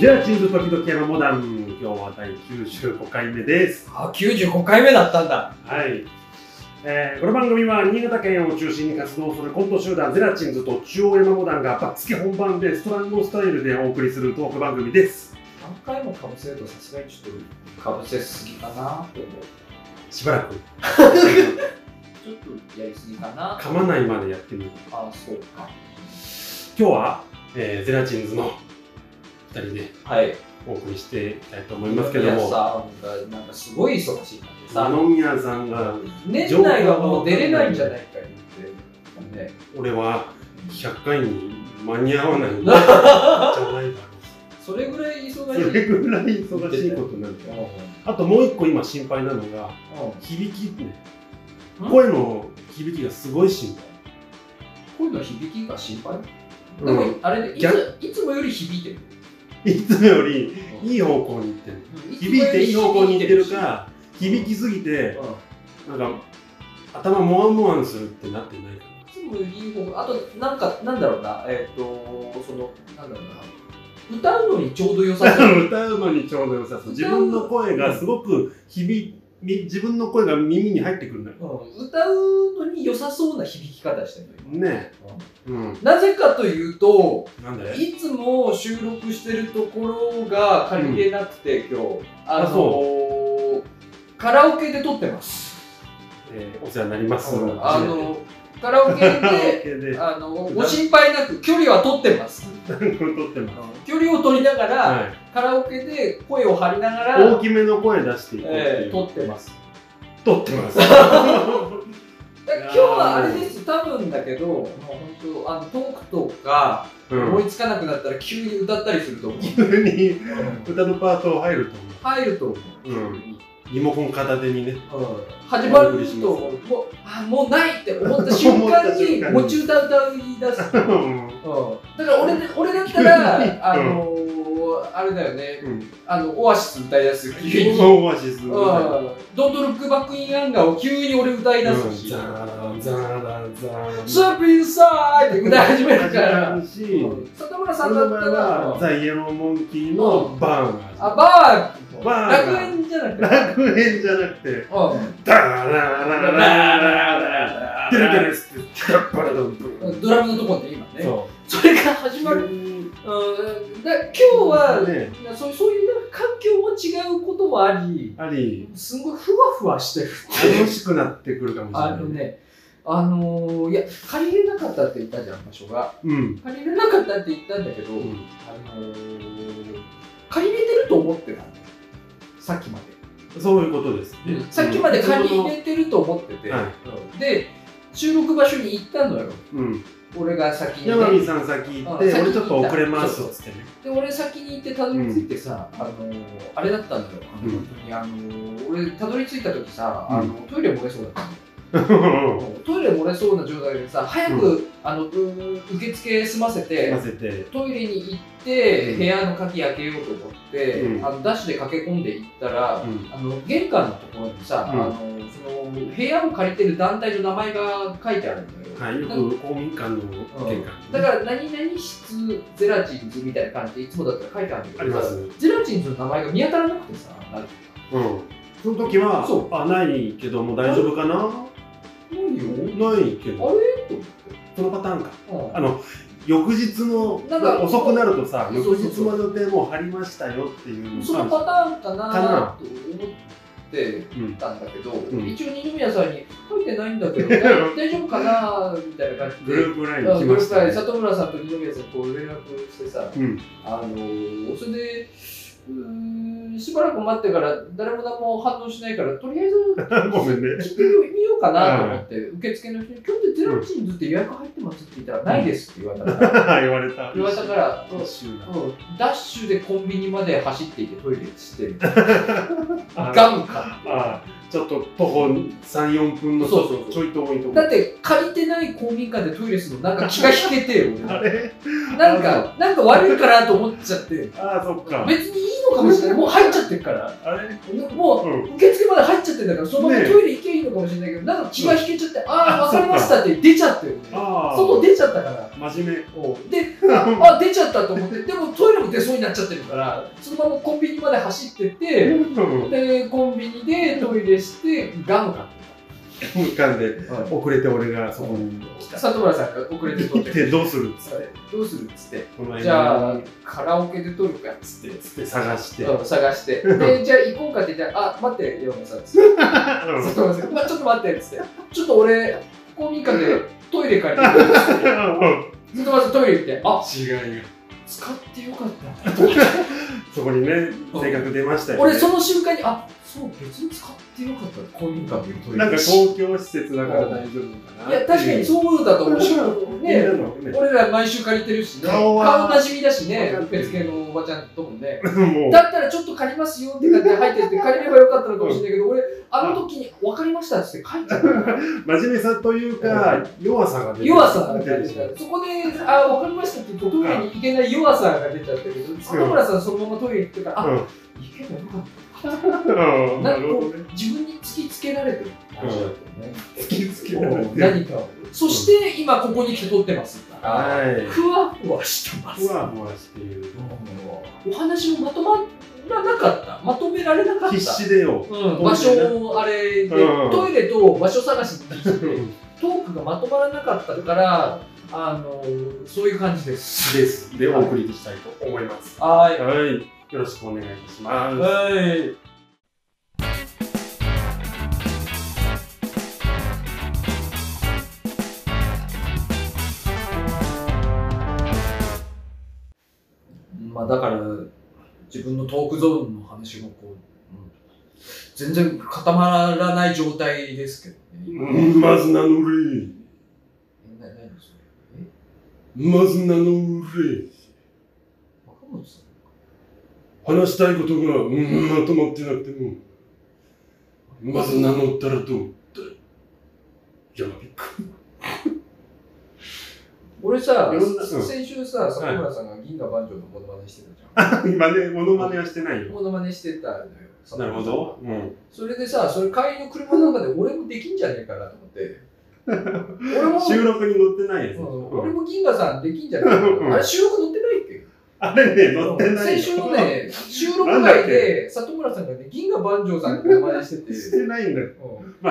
ゼラチンズ時々山モダン、今日は第95回目です。あ、95回目だったんだ。はい。えーこの番組は新潟県を中心に活動するコント集団ゼラチンズと中央山モダンがバッツケ本番でストランゴスタイルでお送りするトーク番組です。何回もかぶせるとさすがにちょっとかぶせすぎかなって思う。しばらくちょっとやりすぎかな。噛まないまでやってみる。あ、そうか。今日は、えーゼラチンズの2人ではい。お送りしていきたいと思いますけども、皆さんがなんかすごい忙しいんだってさ、野宮さんが、年内はもう出れないんじゃないか言って、ね。俺は100回に間に合わないんじゃないだろう。それぐらい忙しい。それぐらい忙しいことになるから。あともう一個今心配なのが、響きね。ん？声の響きがすごい心声の響きが心配？配。でも、うんあれでいついつもより響いてる。いつもよりいい方向に行ってる。響いていい方向に行ってるか、響きすぎて、うんなんか、頭もわんもわんするってなってないかいつもよりいい方あとなんかなんだろうなえっ、とそのなんだろうな歌うのにちょうど良さそうな。歌うのにちょうど良さそう。自分の声がすごく響み、自分の声が耳に入ってくるんだよ。うん。歌うのに良さそうな響き方してるの今ねうん。なぜかというとなんで？いつも収録してるところが借りれなくて、今日。あのあーカラオケで撮ってます、えーお世話になります。あのカラオケであのご心配なく距離は取ってます 距離を取りながす。ら、はい。カラオケで声を張りながら大きめの声出していっていう。えー、撮ってます。撮ってます。今日はあれです、多分だけど、もう本当あのトークとかうん思いつかなくなったら急に歌ったりすると思う。急に歌のパート入ると思入ると思う。うんう。リモコン片手にね。うん始まるともうあもうないって思った瞬間に持ち歌歌い出す。うんうんだから俺で俺だったらあのーあれだよねうん。あのオアシス歌い出す急に。オアシス。うんドントルックバックインアンガーを急に俺歌い出すし。ザーザーザースーピンサイって歌い始めるから。し、里村さそんだったら、ザ・イエローモンキーのバーンあ、バー、バー楽園じゃなくて、る楽園じゃなくて、うん。ダララララララテレテレスって、ドンドラムのところで今ね。そそれが始う。まる。うん。だ今日は、ね、そうそういうな環境も違うこともあり、あり、すごいふわふわしてる楽しくなってくるかもしれない。あのね、あのー、いや、借りれなかったって言ったじゃん、場所が。うん。借りれなかったって言ったんだけど、うんあのー、借りれてると思ってたのさっきまで。そういうことです。ね。さっきまで借りれてると思ってて、はい。うん。で収録場所に行ったのよ。うん。俺が先に、山ね、見さん先行って、俺ちょっと遅れますっつってね。で俺先に行ってたどり着いてさ、あのーあれだったんだよ。あの、うん。本当にあのー俺たどり着いた時さ、うん。あのトイレ漏れそうだったのトイレ漏れそうな状態でさ早く、あのう受付済ませてトイレに行って、うん。部屋の鍵開けようと思って、うん。あのダッシュで駆け込んで行ったら、うん。あの玄関のところにさ、うん。あのその部屋を借りてる団体の名前が書いてあるんだよ。はい、よく公民館の玄関。だから何々室ゼラチンズみたいな感じでいつもだったら書いてあるんだけどさあります。ゼラチンズの名前が見当たらなくてさうん。その時は、そう。あ、ないけども大丈夫かな？ないよないけあれ？そのパターンか。あの、翌日の、なんか遅くなるとさ、翌日の予定もう貼りましたよっていうのそのがパターンかなと思ってうん。たんだけど、ん一応二宮さんに書いてないんだけど大 大丈夫かなみたいな感じでグループラインうん来ましたね。里村さんと二宮さんにこう連絡してさ、うん。あのーそれでしばらく待ってから誰も何も反応しないからとりあえず ごめんね。聞いてみようかなと思って、受付の人に「今日でゼラチンズって予約入ってます?」って言ったら「ないです」って言われたから、言われた。言われたから、ダッシュでコンビニまで走っていてトイレして ガンかあちょっと徒歩3、4分のそうそうそう。ちょい遠いとこ。だって借りてない公民館でトイレするのなんか気が引けてよ。あ れなんかなんか悪いかなと思っちゃって。ああ、そっか。別にいいのかもしれない。もう入っちゃってるから。あれ？もううん。受付まで入っちゃってるんだからそのままトイレ行けばいいのかもしれないけど、なんか気が引けちゃって、ああ、あわかりましたって出ちゃってる。ね。ああ。外出ちゃっったから。真面おう。で、あ、出ちゃったと思って、でもトイレも出そうになっちゃってるから、そのままコンビニまで走ってって、目。で、コンビニでトイレして、ガム買って浮かんで、遅れて俺がそこに来た。里村さんが遅れて撮ってで、どうするっつって。どうするっつって、じゃあ間、カラオケで撮るかっつって。つって探して。うん探して。で、じゃあ行こうかって、じゃあ、あ、待って、ヨネさんっつって。里村さん、まあ、ちょっと待ってっつって。ちょっと俺、公民館でトイレ借りてくるっつって。里村さんトイレ行って、あ、違いが。使ってよかった。そこにね、性格出ましたよね。俺その瞬間にあそう別に使ってよかった。公民館でトイレなんか公共施設だから大丈夫かな。いや確かにそうだと思う。しねね俺ら毎週借りてるしね。顔は顔なじみだしね。受付のおばちゃんともね。もう、だったらちょっと借りますよって感じで入ってって借りればよかったのかもしれないけど俺あの時に分かりましたって書いちゃった真面目さというか、弱さが出てる。弱さが出てたそこであ分かりましたって言うとトイレに行けない弱さが出ちゃったけど里村さんそのままトイレ行ってからあうん。行けばよかったうんなかこなんるほどね。う自分に突きつけられてる感じだったよね。突きつけられてる何かを。そして今ここに来て撮ってますから、はい。ふわふわしてます。ふわふわしている。お話もまとまらなかった。まとめられなかった。必死でよ。うん、場所をあれで、うんトイレと場所探しってトークがまとまらなかったから、あのそういう感じです。です。で、お送りしたいと思います。はい。はい。よろしくお願いいたします。はい。まあだから自分のトークゾーンの話もこう、うん全然固まらない状態ですけどね。今うんまず名乗れ。えな何それ？え？まず名乗れ。話したいことが、うん、まとまってなくても、まず名乗ったらどう？だいか。俺さいろんな、うん先週さ、里村さんが銀河万丈のモノマネしてたじゃん。今ね、モノマネはしてないよ。モノマネしてたのよ。なるほど。うん。それでさ、それ帰りの車の中で俺もできんじゃねえかなと思って。俺も、収録に載ってないやつ。うんうん俺も銀河さんできんじゃねえかうんな。あれ収録載ってあれね、載ってないよ。先週のね、収録外で里村さんがね、銀河万丈さんのモノマネして。て。してないんだよ。うん。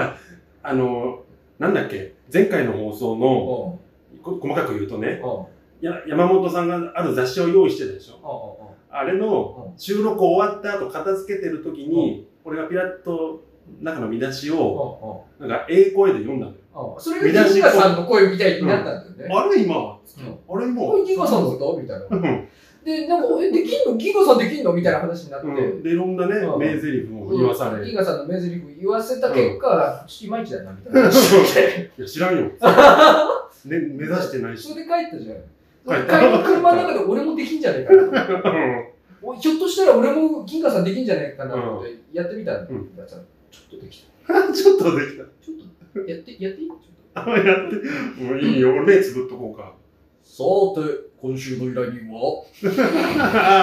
あの、なんだっけ、前回の放送の、細かく言うとね、うん。や山本さんがある雑誌を用意してたでしょ。あれの収録終わった後片付けてる時に、俺がピラッと中の見出しを、うんなんか、ええ声で読んだのよ。それが銀河さんの声みたいになったんだよね。あれ今、うん。あれ今、これ銀河さんだったみたいな。うんで、なんか、え、できんの？銀河さんできんの？みたいな話になって。うんで、いろんなねう、ん名台詞も言わされ。い銀河さんの名台詞言わせた結果、いまいちだな、みたいな話になって。や、知らんよ。ね、目指してないし。それで帰ったじゃん。帰った車の中で俺もできんじゃねえかな。おひょっとしたら俺も銀河さんできんじゃねえかなと思ってやってみたんだけどさ、ちょっとできた。ちょっとできた。ちょっと、やって、やっていい？ちょっと。あ、やって。もういいよ。俺目つぶっとこうか。さて、今週の依頼人は？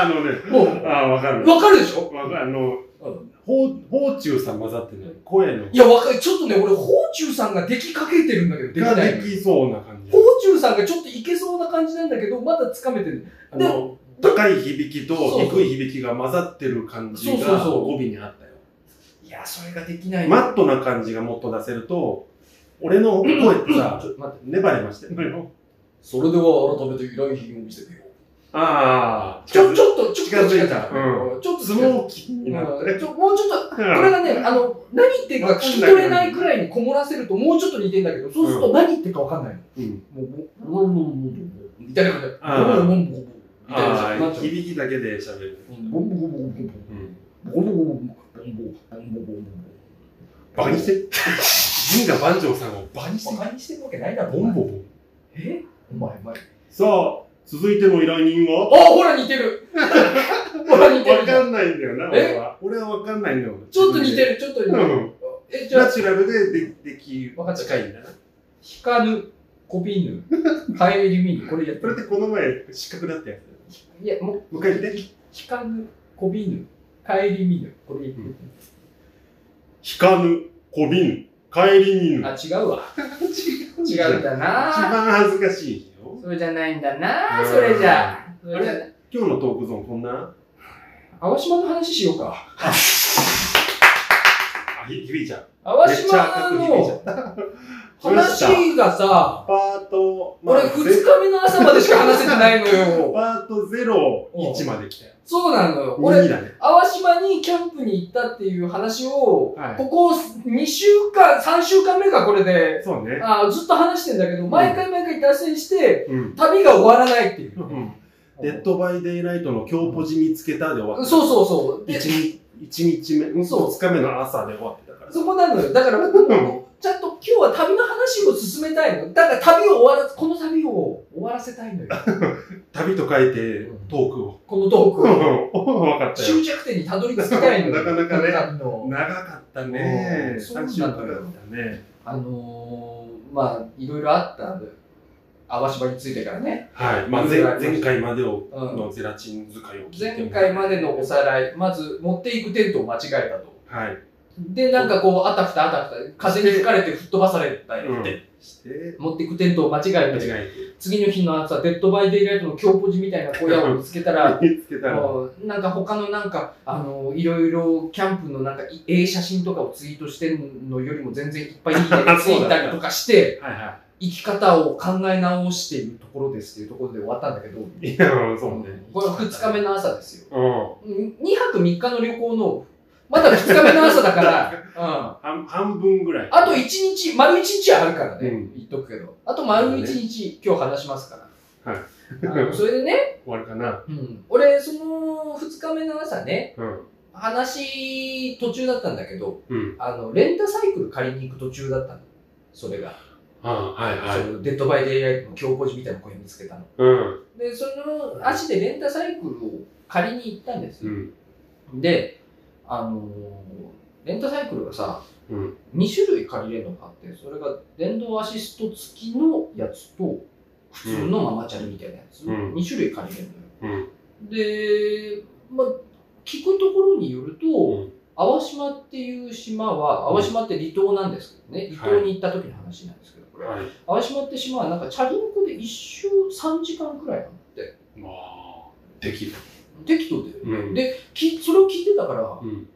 あのね、もう、あ、わかる。わかるでしょ？わかる。あの、うんほう、ほうちゅうさん混ざってない。声の。いや、わかる。ちょっとね、俺、宝中さんができかけてるんだけど、できがないのできそうな感じ。宝中さんがちょっといけそうな感じなんだけど、まだつかめてる。あの、高い響きと低い響きが混ざってる感じがそうそうそう語尾にあったよ。いや、それができないマットな感じがもっと出せると、俺の声ってさ ち、ょっと待って。ネバネバしてんのよ。それでは改めて依頼品を見せてよ。ああ、ちょ、ちょっと、ちょっと近づいたうんちょっとスモーキーになもうちょっと、ここれがね、あの、何言ってるか聞き取れないくらいにこもらせるともうちょっと似てんだけど、そうすると何言ってるかわかんないの？うん。もう、もう、もう、もう、もう、みたいな感じで、もう、もう、もう、みたいな感じ。響きだけで喋る。ボンボンボンボンボンボンうん。ボンボンボンボンボンボンボンボンボンバカにして銀河万丈さんをバカにしてバカにしてるわけないだろ。ボンボボン。えお前、お前。さあ、続いての依頼人は？あ、ほら似てる ほら似てる。わかんないんだよな、え？俺は。俺はわかんないんだよ。ちょっと似てる、ちょっと似てる。うん。え、じゃあ、ナチュラルででできわかった近いんだな。引かぬ、こびぬ、帰り見ぬ、これやってこれってこの前、失格だったやつ。いや、もう、もう一回言って。引かぬ、こびぬ、帰り見ぬ、これ言って。引かぬ、こびぬ、帰りにぬ。あ、違うわ。違う違うんだ一な番恥ずかしいよ。それじゃないんだな、うんそれじゃ。それ今日のトークゾーンこんな？淡島の話しようか。あ、ひ響いちゃう。淡めっちゃ赤島の。話がさ、パート、俺二日目の朝までしか話せてないのよ。パート0、1まで来たよ。そうなのよ。2俺、だね。淡島にキャンプに行ったっていう話を、はいここ2週間、3週間目かこれで、そうね。あーずっと話してんだけど、毎回毎回脱線して、うん。旅が終わらないっていう。 Dead by Daylight の今日ポジ見つけたで終わった。そうそうそう。で1日、一日目、うんそう2日目の朝で終わってたから。そこなのよ。だから ちゃんと今日は旅の話を進めたいの。だから旅を終わら、この旅を終わらせたいのよ。旅と書いてトークを。このトーク。終着点にたどり着きたいのよ。なかなかね長かったね。うんそうな3のよ週間だったね。あのー、まあ、いろいろあったんで、淡島についてからね。はい。まあ、前前回までをうんのゼラチン使いを聞いて前も回までのおさらい、まず持っていくテントを間違えたと。はい。で、なんかこう、あたふたあたふた、風に吹かれて吹っ飛ばされたよって。して、持っていくテントを間違えて、間違え次の日の朝、 Dead by Daylight の強ポジみたいな小屋を見つけたら、て、見つけたら、なんか他のなんか、あの、いろいろキャンプのなんか、いええ写真とかをツイートしてんのよりも全然いっぱいいいねがついたりとかして、はいは生き方を考え直しているところですっていうところで終わったんだけど、い。いや、そうね。これは2日目の朝ですよ。うん。2泊3日の旅行の、まだ2日目の朝だから、うん。半半分ぐらい。あと1日、丸1日はあるからね、うん言っとくけど。あと丸1日、今日話しますから。はいあのそれでね、終わるかな。うん、俺、その2日目の朝ね、うん。話途中だったんだけど、うん。あの、レンタサイクル借りに行く途中だったの。それが。あはいはい。その Dead by Daylight の強ポジみたいな小屋見つけたの。うん。で、その足でレンタサイクルを借りに行ったんですよ。うん。で、あのーレンタサイクルがさ、うん。2種類借りれるのがあって、それが電動アシスト付きのやつと、普通のママチャリみたいなやつ、うん2種類借りれるのよ。うん。で、まあ、聞くところによると、うん淡島っていう島は、淡島って離島なんですけどね、離島に行った時の話なんですけど、これ。はい。淡島って島はなんかチャリンコで一周3時間くらいなんだって。まあ、できる。適当で。うんでき、それを聞いてたから、うん。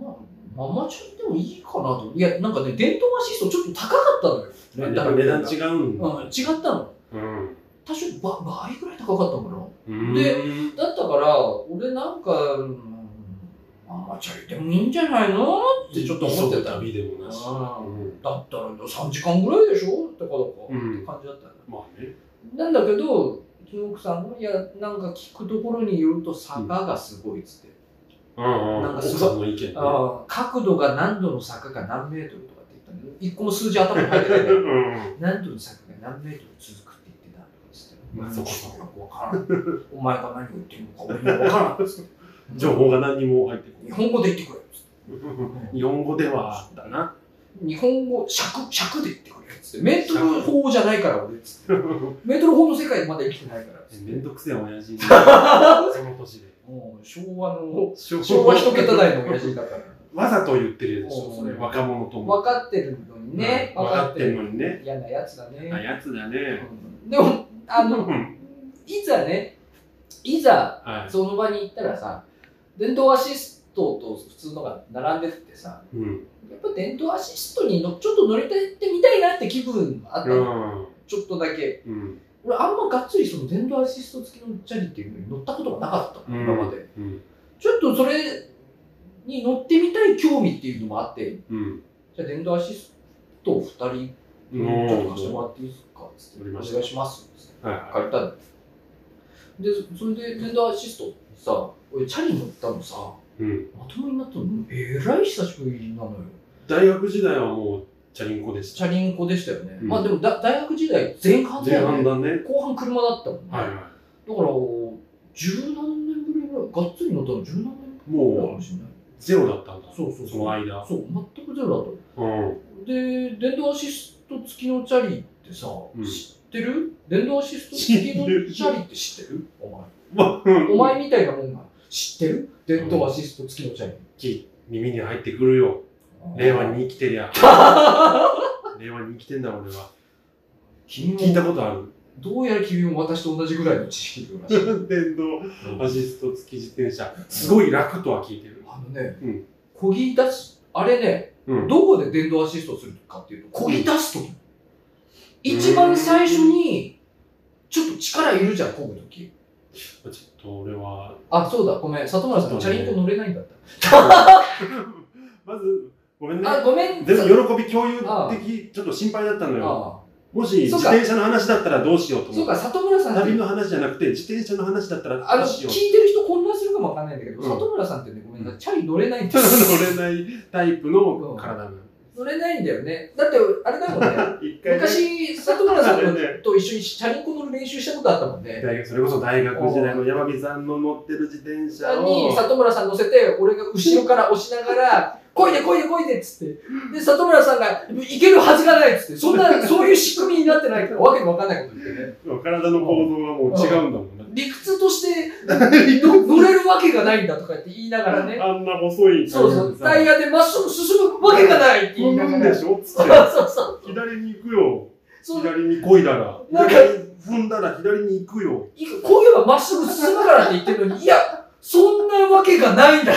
まあ、ママチャリでもいいかなと。いや、なんかね、電動アシストちょっと高かったのよ。やっぱ値段違うんだ。うん、違ったの。うん。多少ば倍ぐらい高かったのかな。うん。でだったから、俺なんか、うんママチャリでもいいんじゃないのってちょっと思ってた。旅でもなし。うんだったら3時間ぐらいでしょ？ってことか。うんって感じだったの。まあね。なんだけど、うちの奥さんも、いや、なんか聞くところによると坂がすごいっつって。うんうん。なんかすごい奥さんの意見角度が何度の坂が何メートルとかって言ったの。一個も数字頭に入ってない うん。何度の坂が何メートル続くって言ってたとかつって。まあそこそこよくわからん。お前が何を言ってるのか俺にはわからんっつって。情報が何にも入ってこ日本語で言ってくれっつって。な い。日本語ではあったな。日本語、尺、尺で言ってくれっつって。メートル法じゃないから俺っつって。メートル法の世界まだ生きてないからっつって。めんどくせえ親父に。その年で。もう昭和の、昭昭和一桁台の親父だから。わざと言ってるでしょ、うんそれ。若者とも。分かってるのにね。うん分かってんのにね。嫌なやつだね。あやつだね。うんでも、あの、うんいざね、いざはその場に行ったらさ、電動アシストと普通のが並んでってさ、い。うん。やっぱ電動アシストにのちょっと乗りたいってみたいなって気分あったうの、ん。ちょっとだけ。うん。俺あんまがっつりその電動アシスト付きのチャリっていうのに乗ったことがなかったの、今まで。うん。ちょっとそれに乗ってみたい興味っていうのもあって、うん。じゃあ電動アシストを2人うんちょっと貸してもらっていいですかつってお願いしますつっては借りたのでそれで電動アシストさ俺チャリ乗ったのさい。うん。もになったの？えらい久しぶりなのよ大学時代はもう、チャリンコでしチャリンコでしたよね、うんまあでもだ大学時代前半た。前だよね半だね。後半車だったもんね、はいはだから十何年ぶりぐらいがっつり乗ったの？十何年い。ぶりぐらいかもしれないゼロだったんだ。そうそうその間。そう全くゼロだったうん。で、電動アシスト付きのチャリってさ、うん知ってる？電動アシスト付きのチャリって知ってる？お前。まあ、お前みたいなもんが知ってる？電動アシスト付きのチャリ。き耳に入ってくるよ。令和に生きてりゃ。令和に生きてんだ俺は。君も聞いたことある。どうやら君も私と同じぐらいの知識量らしい。電動アシスト付き自転車。すごい楽とは聞いてる。あのね、うん漕ぎ出す、あれね、うん。どこで電動アシストするかっていうと、漕ぎ出すとき。一番最初に、ちょっと力いるじゃん、漕ぐとき。ちょっと俺は、あ、そうだ、ごめん。里村さん、チャリンコ乗れないんだった。まず、ごめんね。あ、ごめん。全然喜び共有的、ちょっと心配だったのよ。あもし自そうか転車の話だったらどうしようとそうか、思って。里村さん旅の話じゃなくて、自転車の話だったらあの、どうしよう。聞いてる人混乱するかもわかんないんだけど、うん里村さんってね、ごめんなチャリ乗れないんだよ。乗れないタイプの体なの。乗れないんだよね。だって、あれだもんね。一回ね、昔、里村さんと一緒にチャリンコ乗る練習したことあったもんね。それこそ大学時代の山火さんの乗ってる自転車を。に里村さん乗せて、俺が後ろから押しながら、こいでこいでこいでっつって。で、里村さんが、いけるはずがないっつって。そんな、そういう仕組みになってないから、わけのわかんないこと言ってね。体の構造がもう違うんだもんね。理屈として の乗れるわけがないんだとかって言いながらね。あんな細いそうそう。タイヤでまっすぐ進むわけがないって言いながら。でしょ?つっそうて。そうそう。左に行くよ。左に漕いだら。なんか踏んだら左に行くよ。いこう言えばまっすぐ進むからって言ってるのに、いや、そんなわけがないんだ。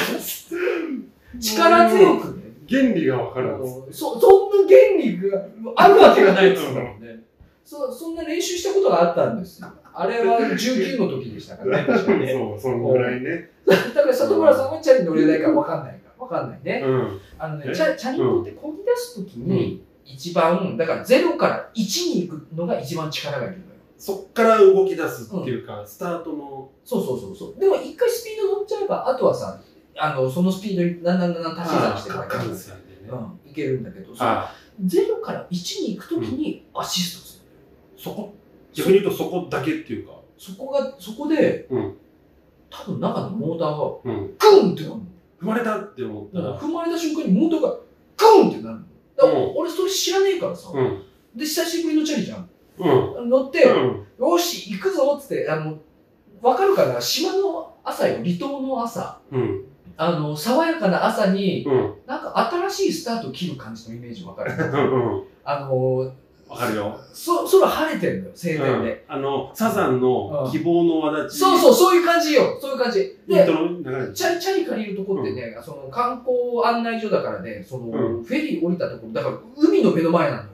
力強くね。原理がわからん。そ、そんな原理があるわけがないですもんね。そ、そんな練習したことがあったんですよ。あれは19の時でしたからね、ね。そう、そのぐらいね。だから里村さんはチャリ乗れないからわかんないから。わかんないね。うん。あのね、え？チャチャリンコって漕ぎ出す時に、一番、だから0から1に行くのが一番力がいるのよ。そっから動き出すっていうか、スタートの。そうそうそうそう。でも一回スピード乗っちゃえば、あとはさ、あの、そのスピードにだんだんだんだん足し算していくだけ関でね。うん、いけるんだけど、そのあ0から1に行くときにアシストする。そこ、逆に言うとそこだけっていうか。そこが、そこで、うん多分中のモーターがうん。グンってなる踏まれたって思ったの。ら。踏まれた瞬間にモーターがグンってなるの。だからうん俺それ知らねえからさ。うん。で、久しぶりのチャリじゃん。うん。乗って、うん。よし、行くぞっつって、あの、わかるかな？島の朝よ、離島の朝。うん。あの、爽やかな朝に、うん。なんか新しいスタートを切る感じのイメージわかる？うん。あの、わかるよ。そ、空晴れてるのよ、晴天で。あの、サザンの希望の輪立ち。そうそう、そういう感じよ。そういう感じ。でチャリ、チャリ借りるとこってね、その観光案内所だからね、その、うフェリー降りたところ、だから海の目の前なのよ。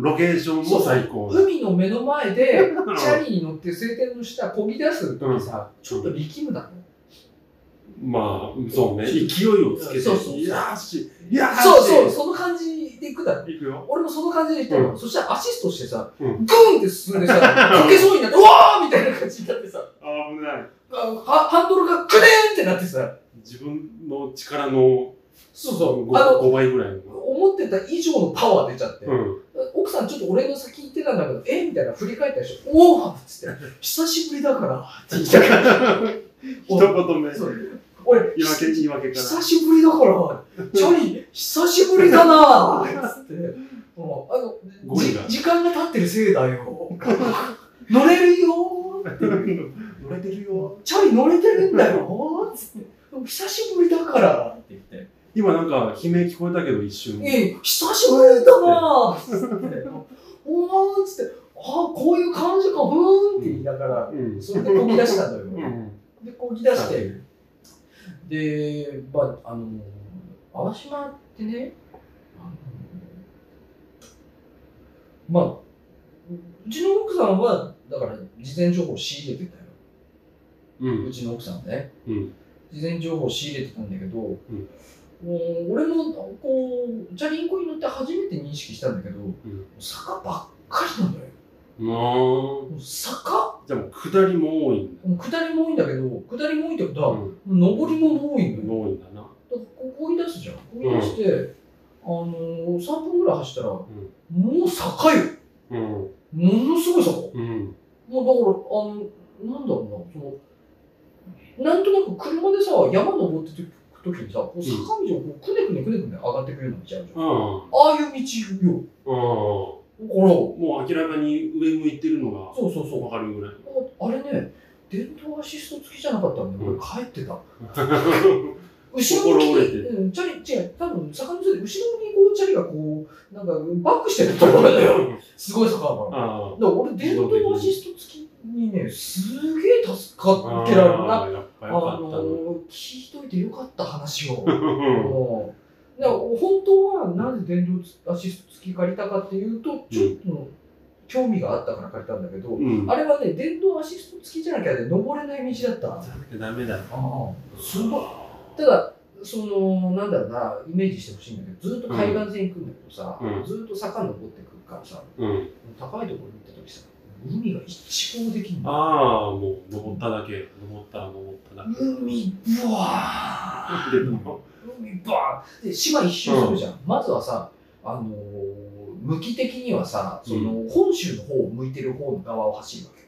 ロケーションも最高。海の目の前で、チャリに乗って晴天の下漕ぎ出すときさ、ちょっと力むだろ？まあ、そうね。勢いをつけて。そうそういやーし、いやーし。そうそう、その感じで行くだろ。いくよ。俺もその感じで行ったの。うそしたらアシストしてさ、うんグーンって進んでさ、こけそうになって、うわーみたいな感じになってさ、危ない。ハンドルがグネーンってなってさ、自分の力のそうそう、5, あの、5倍ぐらいの。思ってた以上のパワー出ちゃって、うん。奥さんちょっと俺の先行ってたんだけど、えみたいな振り返ったでしょ。おおっつって、久しぶりだから、って言ったから。一言目。そう俺、言い訳、言い訳から。久しぶりだから、チャリ、久しぶりだなぁつって。もうあの時間が経ってるせいだよ。乗れるよーって。乗れてるよ。チャリ乗れてるんだよつって。久しぶりだからって言って。今なんか悲鳴聞こえたけど一瞬。ええ、久しぶりだなぁつって。おーっつって、ああ、こういう感じか、ふーんって言いながら、うん。それでこぎ出したのよ。うん。で、こぎ出して、で、まあ、あの、淡島ってね、まあ、うちの奥さんは、だから、事前情報を仕入れてたよ。うんう。ちの奥さんはね。うん事前情報を仕入れてたんだけど、う俺も、こう、チャリンコに乗って初めて認識したんだけど、坂ばっかりなのよ。ももう坂、うじゃあもう下りも多いんだ。もう下りも多いんだけど、下りも多いってことは、うん。上りも多いの？よ。多いんだな。だからここぎ出すじゃん。こぎ出して、あのー、3分ぐらい走ったら、もう坂よ。うん。ものすごい坂。もうん。うだから、あの、なんだろうな、その、なんとなく車でさ、山登っていくときにさ、こう坂道をこうくねくねくねくね上がってくるような道あるじゃん。うん。ああいう道よ。うん。もう明らかに上向いてるのがそうそうそう。わかるぐらい。ああれね、電動アシスト付きじゃなかったんで、俺帰ってた。後ろに、うん、チャリ、違う、多分坂の上で後ろにこうチャリがこう、なんかバックしてるところだよ。すごい坂だから。だかあら俺、電動アシスト付きにね、すげえ助かってられるな。あ。の聞いといてよかった話を。だから本当はなんで電動アシスト付き借りたかっていうと、ちょっと興味があったから借りたんだけど、うん。あれはね、電動アシスト付きじゃなきゃね、登れない道だった。あダメだ。あすごい。ただ、その、なんだろうな、イメージしてほしいんだけど、ずっと海岸線行くんだけどさ、うんずっと坂登ってくるからさ、うん。高いところに行った時さ、海が一望できるの。ああ、もう登っただけ。登ったら登っただけ。海、ブワー でも海バーンで島一周するじゃん、まずはさあのー向き的にはさその、本州の方を向いてる方の側を走るわけ。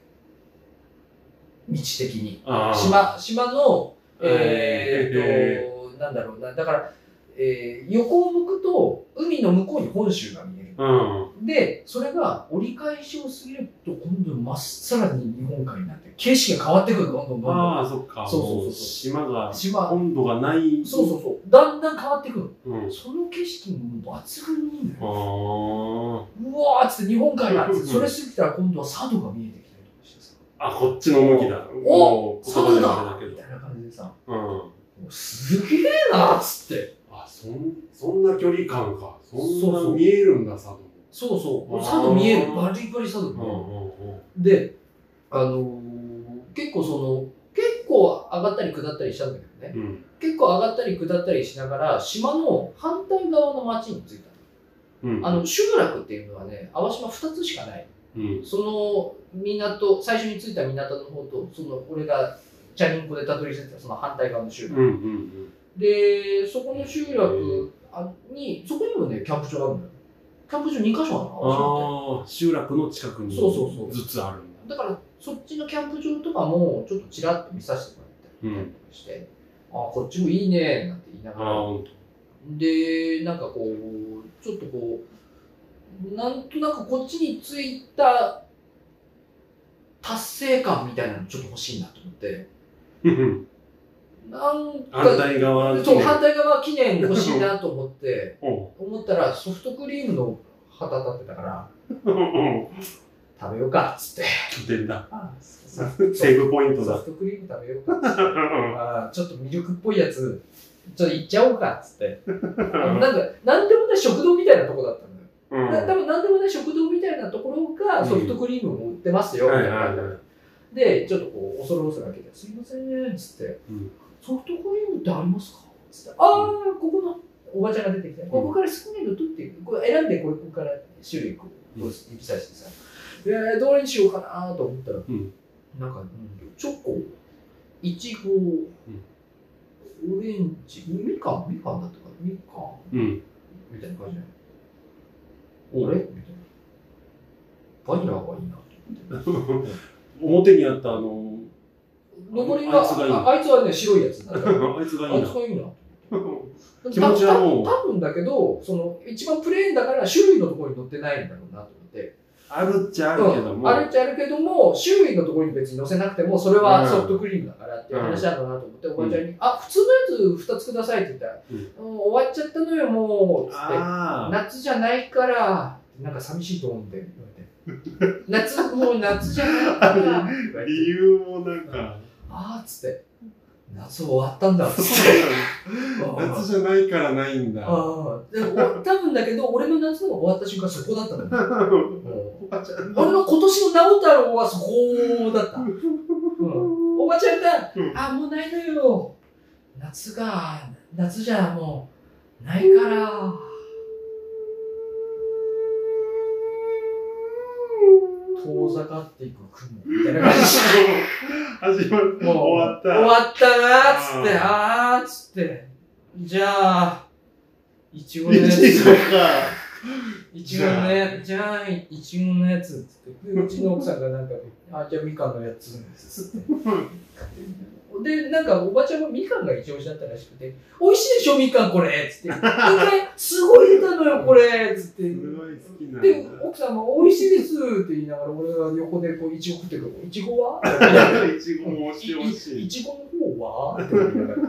道的に。島島のええーっと、なんだろうな。だから、えー横を向くと海の向こうに本州が見えるうん。でそれが折り返しを過ぎると今度まっさらに日本海になって景色が変わってくるどんどんどんどんああ、そっか。そうそうそう島が、島温度がない。そうそうそうだんだん変わってくるうん。あその景色も抜群にいいんだよ。あ。うわーっつって日本海だっつって、それ過ぎたら今度は佐渡が見えてきたりとかしてさ、あ、こっちの向きだ。お佐渡だみたいな感じでさ、ど。うん。すげえなーっつって。あ、そん、そんな距離感か。そんな見えるんだ、佐渡も。そうそう、佐渡見える。バリバリ佐渡見える。うんうんうん。で、あのー結構その、結構上がったり下ったりしたんだけどね、うん。結構上がったり下ったりしながら、島の反対側の町に着いたうん。の。あの、集落っていうのはね、淡島2つしかない。うん。その港、最初に着いた港の方と、その俺がチャリンコでたどり着いたその反対側の集落。うんうんで、そこの集落あに、そこにもね、キャンプ場があるんだよ。キャンプ場2箇所あるああ、集落の近くにそうそうそうずつあるんて。だから、そっちのキャンプ場とかも、ちょっとちらっと見させてもらったりとかして、ああ、こっちもいいね、なんて言いながら。で、なんかこう、ちょっとこう、なんとなくこっちに着いた達成感みたいなのちょっと欲しいなと思って、反か、対側にそう、反対側記念欲しいなと思って、思ったらソフトクリームの旗立ってたから、う ん食べようかっつって。出た。ソ セーブポイントだ。フトクリーム食べようかっつって。あーちょっとミルクっぽいやつ、ちょっといっちゃおうかっつって。なんか、なんでもない食堂みたいなとこだったんだよ。な多分なんでもない食堂みたいなところがソフトクリームを売ってますよ、みたいなで、ちょっとこう、恐る恐る開けて、すいません、つって、うんソフトクリームってありますか？つって、あー、ここのおばちゃんが出てきて、ここから好きなの取っていく。これ選んで、これここから種類こう、指さしてさ、えー、どれにしようかなと思ったら、ん。なんか、うんチョコ、いちご、オレンジ、みか？んみかんだったか。なみか。んうん。みたいな感じじゃない？あれ？みたいな。バニラがいいなと思って。表にあったあの、残りがあいつがいいああいつはね、白いやつ。あいつがいいなあいつ。がいいな。気持ちはもうた多分だけど、その一番プレーンだから種類のところに載ってないんだろうなと思って。あるっちゃあるけども。うんあるっちゃあるけども、種類のところに別に載せなくても、それはソフトクリームだからっていう話なんだなと思って、おばちゃんに、あ、普通のやつ2つくださいって言ったら、うん終わっちゃったのよ、もう、つって。ああ。夏じゃないから、なんか寂しいと思うんで、言われて。夏、もう夏じゃないから、理由もなんか、あーっつって、夏終わったんだっつって。夏じゃないからないんだ。ああ、でもお多分だけど、俺の夏の終わった瞬間そこだった ん俺の今年の直太朗はそこだった。うん、おばちゃんが、うんあ、もうないのよ。夏が、夏じゃもう、ないから。遠ざかっていく雲みたいな感じ始まる。もう終わった。終わったなーっつって、ああーっつって、じゃあ、いちごのやつ。いちごか。いちごのやつ、じゃあ、いちごのやつっつって、でうちの奥さんがなんか、あ、じゃあみかんのやつ、つって。で、なんかおばちゃんはみかんが一押しだったらしくて、美味しいでしょ、みかんこれつって。一回、すごい出たのよ、これつって。すごい好きなんだ。で、奥さんも美味しいですって言いながら、俺が横でこう、いちご食ってくる。いちごは？いちごも惜しい惜しい。いちごの方は？って言いながら。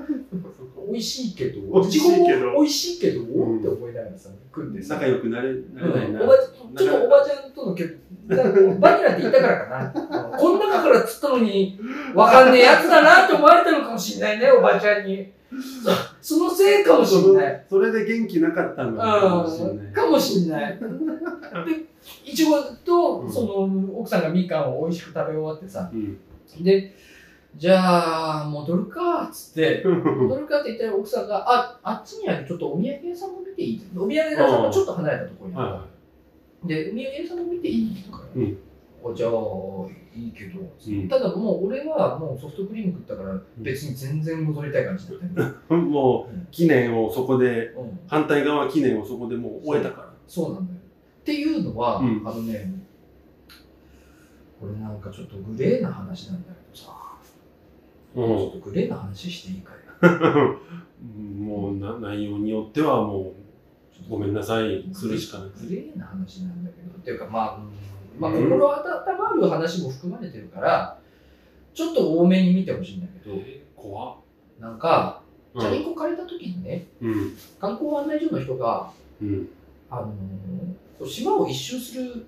美味しいけど、美味しいけど美味しいけど、んって思いながらさ、食んでさ。仲良くなれなれないな。ちょっとおばちゃんとの結婚、バニラって言ったからかな。うんこん中から釣ったのに、わかんねえやつだなって思われたのかもしんないね、おばちゃんに。そそのせいかもしんない。それで元気なかったのかもしれうん、ない。かもしんない。で、いちごとう、んその、奥さんがみかんを美味しく食べ終わってさ、うん。で、じゃあ、戻るか、つって、戻るかって言ったら奥さんが、あ、あっちにあるちょっとお土産屋さんも見ていい？お土産屋さんもちょっと離れたところにある。はで、お土産屋さんも見ていいとか、うん。あじゃあ、いいけど、うん。ただもう俺はもうソフトクリーム食ったから別に全然戻りたい感じだったよ、い。もう、記念をそこで、うん。反対側記念をそこでもう終えたから。そうなんだよ。っていうのは、うん。あのね、これなんかちょっとグレーな話なんだけちょっとグレーな話していいかい？う んもうな内容によってはもうごめんなさいするしかない。グレーな話なんだけど、っていうかまあ、まあ、うん心温まる話も含まれてるから、ちょっと多めに見てほしいんだけど、えー怖っ。なんか、うチャリンん。コ借りた時にね、うん。観光案内所の人が、うん。あのー島を一周する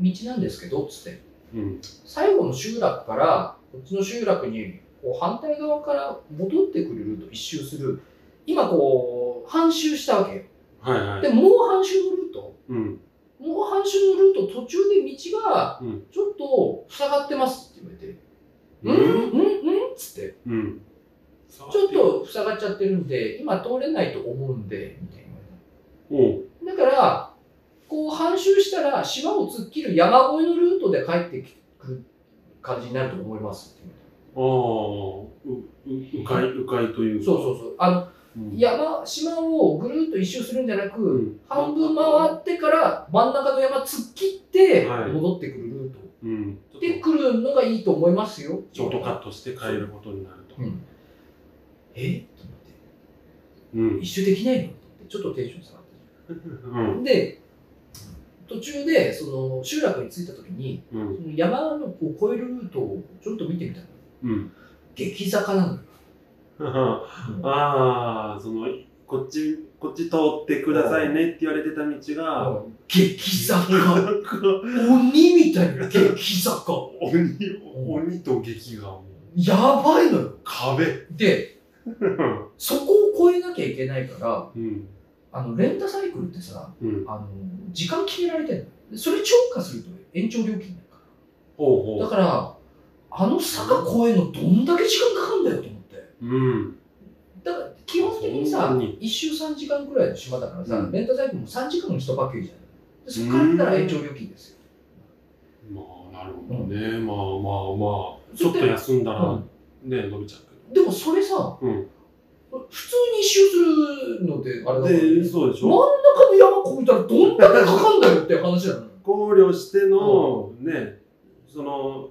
道なんですけど、つって、うん。最後の集落から、こっちの集落にこう反対側から戻ってくるルート、一周する、今こう、半周したわけよ。はいはい。で、もう半周のルート、うん。もう半周のルート、途中で道がうん。ちょっと塞がってますって言われて、うん？うん？うん？うん？っつって、うん。ちょっと塞がっちゃってるんで、今通れないと思うんで、みたいな。だから、こう半周したら島を突っ切る山越えのルートで帰ってくる感じになると思いますって言われてああ、う、う、うかい、うかいというか。そうそうそう。あの、うん。山、島をぐるっと一周するんじゃなく、うん半分回ってから真ん中の山突っ切ってはい戻ってくるルートうん。ちょっで来るのがいいと思いますよ。とショートカットして帰ることになると。うん。え？と思って。うん。一周できないの？ってちょっとテンション下がった。うん。で、途中でその集落に着いた時に、うん。その山のこう越えるルートをちょっと見てみたの。うん。激坂なのよ。ああ、その、こっち、こっち通ってくださいねって言われてた道が、激坂 鬼みたいな激坂鬼、鬼と劇がもう、やばいのよ。壁。で、そこを越えなきゃいけないから、うん。あの、レンタサイクルってさ、うん。あの、時間決められてんの。でそれ超過すると延長料金になるかほうほら。だから、あの坂越えるのどんだけ時間かかるんだよと思って。う。うん。だから、基本的にそさんなに、一周3時間くらいの島だからさ、うんレンタサイクルも3時間の1パッケージじゃない。でそこからやったら延長料金ですよ。まあ、なるほどね。まあまあまあ、ちょっと休んだら、うんね、伸びちゃうけでもそれさ、うん普通に一周するのであれど。だから、で、そうでし真んょ中の山越えたらどんだけかかんだよって話なのよ。考慮しての、ね、その、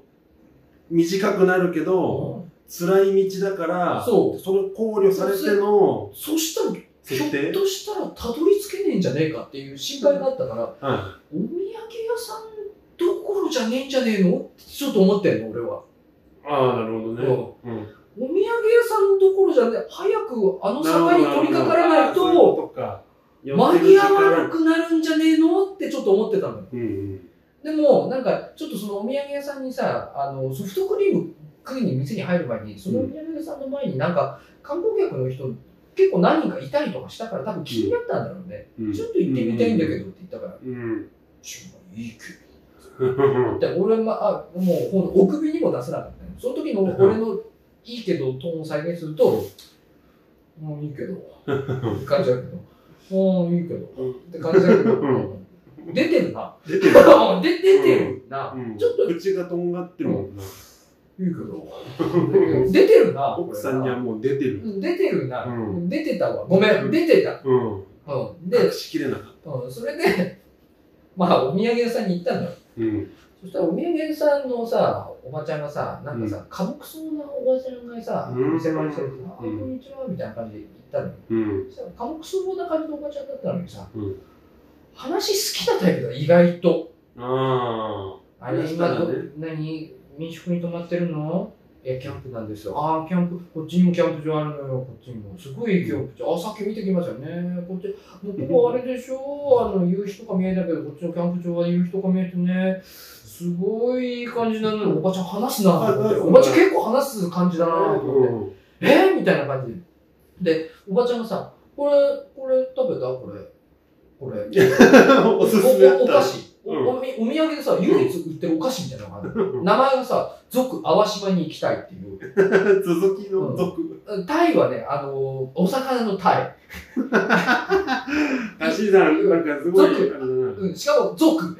短くなるけど、辛い道だから、そうそれ考慮されてのそしたら、ひょっとしたらたどり着けねえんじゃねえかっていう心配があったから、はお土産屋さんどころじゃねえんじゃねえのってちょっと思ってんの、俺は。い。ああ、なるほどね。うん。お土産屋さんどころじゃねえ、早くあの坂に取り掛からないと。間に合わなくなるんじゃねえのってちょっと思ってたのよ。うんうん。でも、なんか、ちょっとそのお土産屋さんにさ、あの、ソフトクリーム食いに店に入る前に、そのお土産屋さんの前になんか、観光客の人、結構何人かいたりとかしたから、多分気になったんだろうね。うんちょっと行ってみたいんだけどって言ったから、うん。ちょ、いいけど。で、俺は、あ、もう、ほんとお首にも出せなかったよ。その時の 俺のいいけどトーンを再現すると、もういいけど、って感じだけど、もういいけど、って感じだけど、うん出てるな。出てる。で 出てるな。うんちょっと口がとんがってるもんな。いいけど。出てるな。奥さんにはもう出てる。うん出てるな。うん出てたわ。ごめん、出てた。うん。で、しきれなかった。うん、それで、まあ、お土産屋さんに行ったのよ。うん。そしたら、お土産屋さんのさ、おばちゃんがさ、なんかさ、寡黙そうなおばちゃんがさ、うん店前にしててさ、あ、こうんんにちは、みたいな感じで行ったのよ。うん。そしたら、寡黙そうな感じのおばちゃんだったのにさ、うん話好きなタイプだ、意外と。ああれ、話した今何、民宿に泊まってるの？え、キャンプなんですよ。ああ、キャンプ、こっちにもキャンプ場あるのよ、こっちにも。すごいキャンプ場。あ、さっき見てきましたよね。こっち、向こうはあれでしょあの、夕日とか見えたけど、こっちのキャンプ場は夕日とか見えてね。すごいいい感じなのに、おばちゃん話すなと思って。おばちゃん結構話す感じだなと思って。えみたいな感じで。で、おばちゃんがさ、これ、これ食べた？これ。これ。おすすめおお菓子。おおみお土産でさ、唯一売ってるお菓子みたいなのがある。名前がさ、族淡島に行きたいっていう。続きの続。タイはね、あのお魚のタイ。足し算、なんかすごい。うん、しかも族。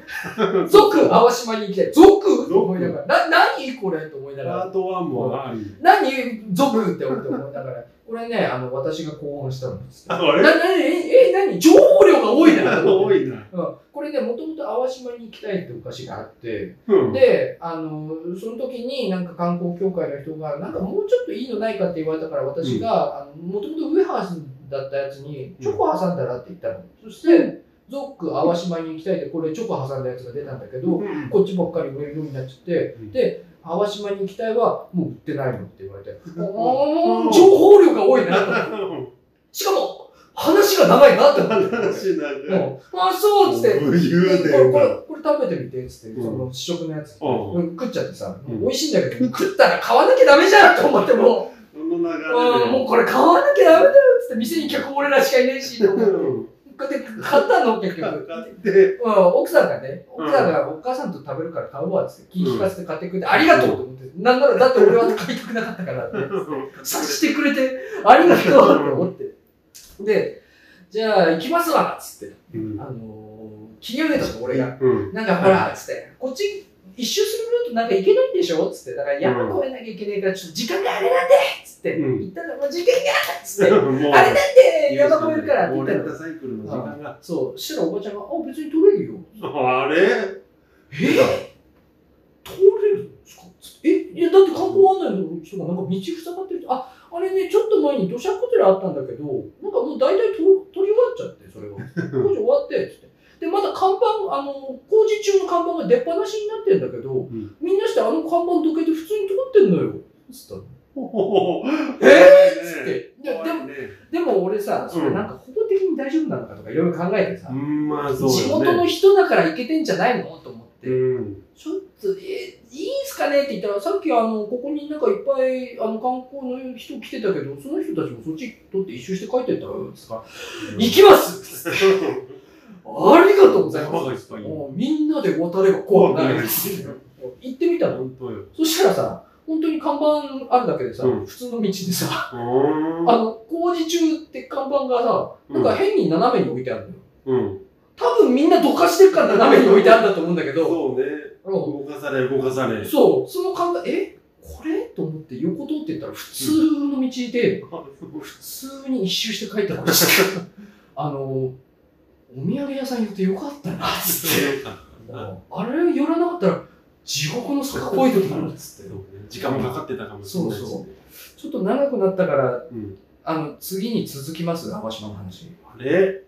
族淡島に行きたい。族と思いながら。な、何これと思いながら。パート1もあり。何族って思って思いながら。これね、あの、私が考案したんですけど。あ、あれ？な、な、え、え、何？情報量が多いな。多いな。うん、これね、もともと淡島に行きたいってお菓子があって、うん。で、あの、その時になんか観光協会の人が、なんかもうちょっといいのないかって言われたから、私が、あの、もともとウエハースだったやつに、チョコ挟んだらって言ったの。そして、ゾック淡島に行きたいで、これチョコ挟んだやつが出たんだけど、うんこっちばっかり売れるようになっちゃって、うんで、淡島に行きたいはもう売ってないのって言われて、情報量が多いなと。しかも、話が長いなって思って。話になる。うん。あ、そうっつって、これこれこれ食べてみてっつって、うん。その試食のやつ、食っちゃってさ、うん。美味しいんだけど、食ったら買わなきゃダメじゃんと思っても。う、で。うんもうこれ買わなきゃダメだよっつって、店に客俺らしかいねえし、と思って。うんこうやって買ったの結局。買って、うん、奥さんがね、奥さんがお母さんと食べるから買うわって、気利かせて買ってくれて、ありがとうと思って、なんならだって俺は買いたくなかったからって、察してくれて、ありがとうって思って。で、じゃあ行きますわっつって、うん。あのー、切り上げたの俺が。うん。なんかほら、つって、こっち一周するルートなんか行けないんでしょ?つって、だから山越えなきゃいけないから、ちょっと時間があれなんでつって、うん。言ったらもう時間がつって、あれなんで山越えるからって言ったの。もうレンタサイクルの時間が。そう、そしたらおばちゃんが、あ、別に取れるよ。あれ？え？通れるんですか？え、いや、だって観光案内の人がなんか道塞がってるあ、あれね、ちょっと前に土砂崩れあったんだけど、なんかもう大体と取り終わっちゃって、それは。工事終わって、つって。で、まだ看板、あの、工事中の看板が出っ放しになってんだけど、んみんなしてあの看板どけて普通に通ってんのよ。つったの。おーえー？っつって。でも、でも俺さ、それなんか法的に大丈夫なのかとかいろいろ考えてさ、うん、まあそうね。元の人だから行けてんじゃないの？と思って。うん。ちょっと、え、いいんすかね？って言ったら、さっきあの、ここになんかいっぱいあの観光の人来てたけど、その人たちもそっち取って一周して帰ってったら、つから、行きます ありがとうござい怖ます。もうみんなで渡れば怖くないです。行ってみたの？本当よ。そしたらさ、本当に看板あるだけでさ、うん普通の道でさ、あの、工事中って看板がさ、なんか変に斜めに置いてあるのよ。うん。多分みんなどかしてるから斜めに置いてあるんだと思うんだけど、そうね。うん動かされ、動かされ。そう、その考え、え？これ？と思って横通ってったら普通の道で、普通に一周して帰ってました。あの、お土産屋さん寄ってよかったな、つって。あれ寄らなかったら地獄の坂っぽい時だな、つって。時間もかかってたかもしれないしね。そうそうちょっと長くなったから、うん。あの、次に続きます、淡島の話。あれ？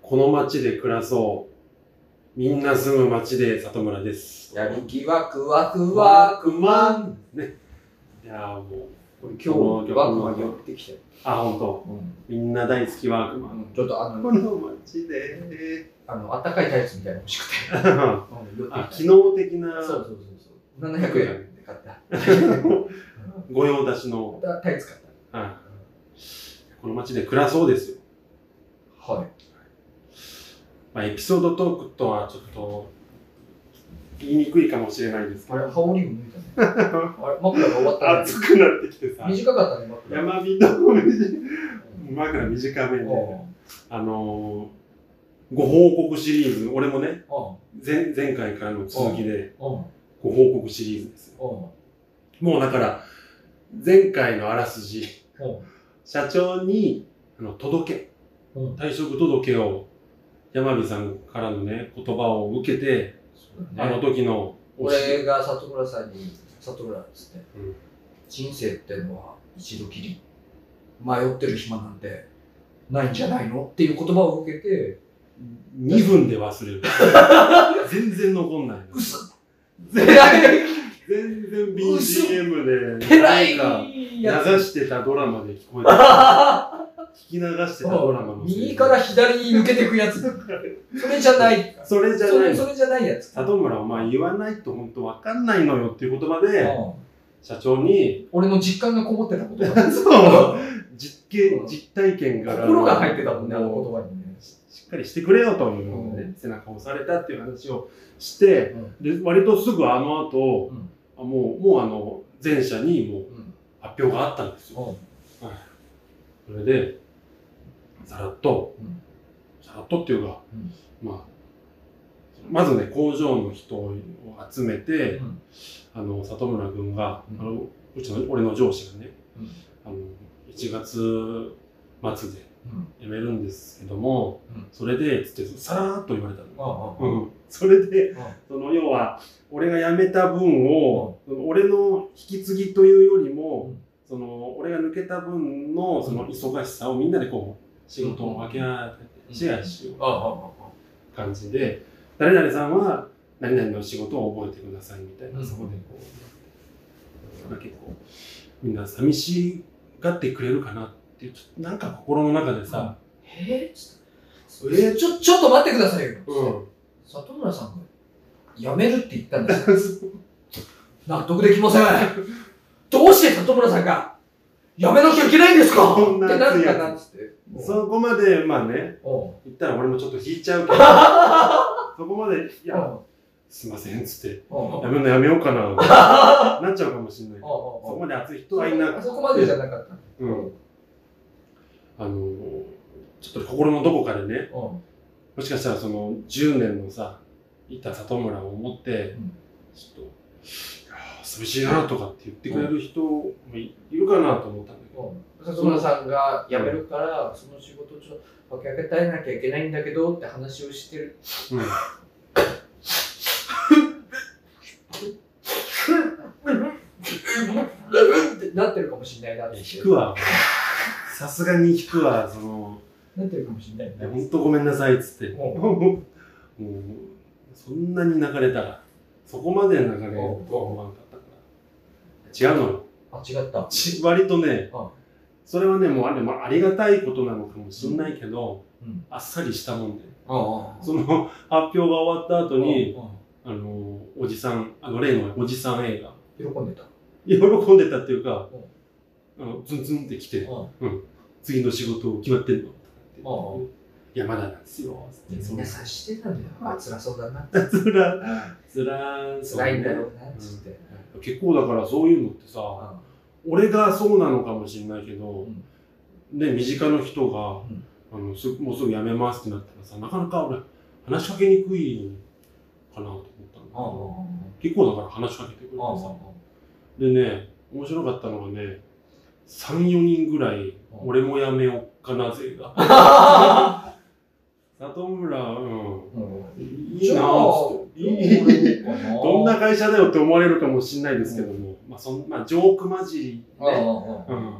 この町で暮らそう。みんな住む町で里村です。やる気ワクワクワクマン。ね。いやーもう、今日、ワクマン寄ってきて。あ、ほんと。うんみんな大好きワークマン。ちょっとあの、この町で。あの、あったかいタイツみたいなの欲しくて。あ、き機能的なたそうそうそうそう。700円で買った。御用達の、タイツ買っはいこの町で暮らそうですよ。た。はい。まあ、エピソードトークとはちょっと言いにくいかもしれないですけど、あれ、羽織も抜いたね。あれ、枕が終わったね。暑くなってきてさ、短かったね、枕。山人の枕短めで、うんあのーご報告シリーズ、俺もね、う前前回からの続きで。ご報告シリーズですよ。うん。もうだから、前回のあらすじ、うん。社長にあの届け、うん。退職届を山火さんからのね、言葉を受けて、あの時の俺が里村さんに、里村っつって、うん人生ってのは一度きり。迷ってる暇なんてないんじゃないのっていう言葉を受けて、2分で忘れる。全然残んないの。嘘全然 BGM で、ペライなんか流してたドラマで聞こえた。聞き流してたドラマの。右から左に抜けていくやつ。それじゃない。それじゃそないそれじゃないやつ。里村、お前言わないと本当わかんないのよっていう言葉で、うん社長に、俺の実感がこもってた言葉。そう、実験、うん実体験から、心が入ってたもんね、あの言葉にね。しっかりしてくれよというので、ね背中を押されたっていう話をして、で割とすぐあの後、うもうもうあの前者にもううん発表があったんですよ。それでさらっと、うん。さらっとっていうか、うん。まあまずね工場の人を集めて、うん。あの里村君が、うん。あのうちの俺の上司がね、うん。あの1月末でうん。辞めるんですけども、うん。それでつってさらーっと言われたの。うん、それで、うんその要は俺が辞めた分を、俺の引き継ぎというよりも、うん。その俺が抜けた分のその忙しさをみんなでこう仕事を分け合ってシェアしよう感じで誰々さんは何々の仕事を覚えてくださいみたいな、うんそこでこう結構みんな寂しがってくれるかなっていうちょっとなんか心の中でさ、えー？ちょ、ちょっと待ってくださいよ。うん里村さんが辞めるって言ったんですよ。納得できません。どうして里村さんが辞めなきゃいけないんですか？そんなやつなっつって。そこまでまあね言ったら俺もちょっと引いちゃうけど。そこまでいやすいませんっつって。やめるのやめようかな。なっちゃうかもしれない。けどそこまで熱い人はいなく。てそこまでじゃなかった。うん。あのーちょっと心のどこかでねもしかしたらその10年のさいた里村を思って、うん。ちょっと寂しいなとかって言ってくれる人もいいるかなと思ったんだけど、おう里村さんが辞めるから、その仕事をちょっと分け与えなきゃいけないんだけどって話をしてる。うん。ってなってるかもしれないなって。引くわさすがに引くわそのなってるかもしれないな。本当ごめん。なさいっつってもうそん。なに流れたらそこまで流れるとは思わなか違うの？よあ、違った。ち割とねあそれはねもうあれ、まあ、ありがたいことなのかもしれないけど、うん。あっさりしたもんで。ああ。その発表が終わった後に、ああのおじさんあの例のおじさん映画。喜んでた。喜んでたっていうか、あのズンズンって来て、あ次の仕事決まってんの？あいやまだなんですよ。つってみんな察してたんだよ。あ、辛そうだな。つらつら辛いんだろうな、つって。結構だからそういうのってさあ俺がそうなのかもしれないけど、うん。ね身近な人が、ん。あのすもうすぐ辞めますってなったらさなかなか俺話しかけにくいかなと思ったんだけあ。ど結構だから話しかけてくれてさ。でね面白かったのがね34人ぐらいうん。俺も辞めよっかな勢が。里村うん。いいなぁつって どんな会社だよって思われるかもしれないですけども、まあそんまあ、ジョーク混じりああね、あ。うん。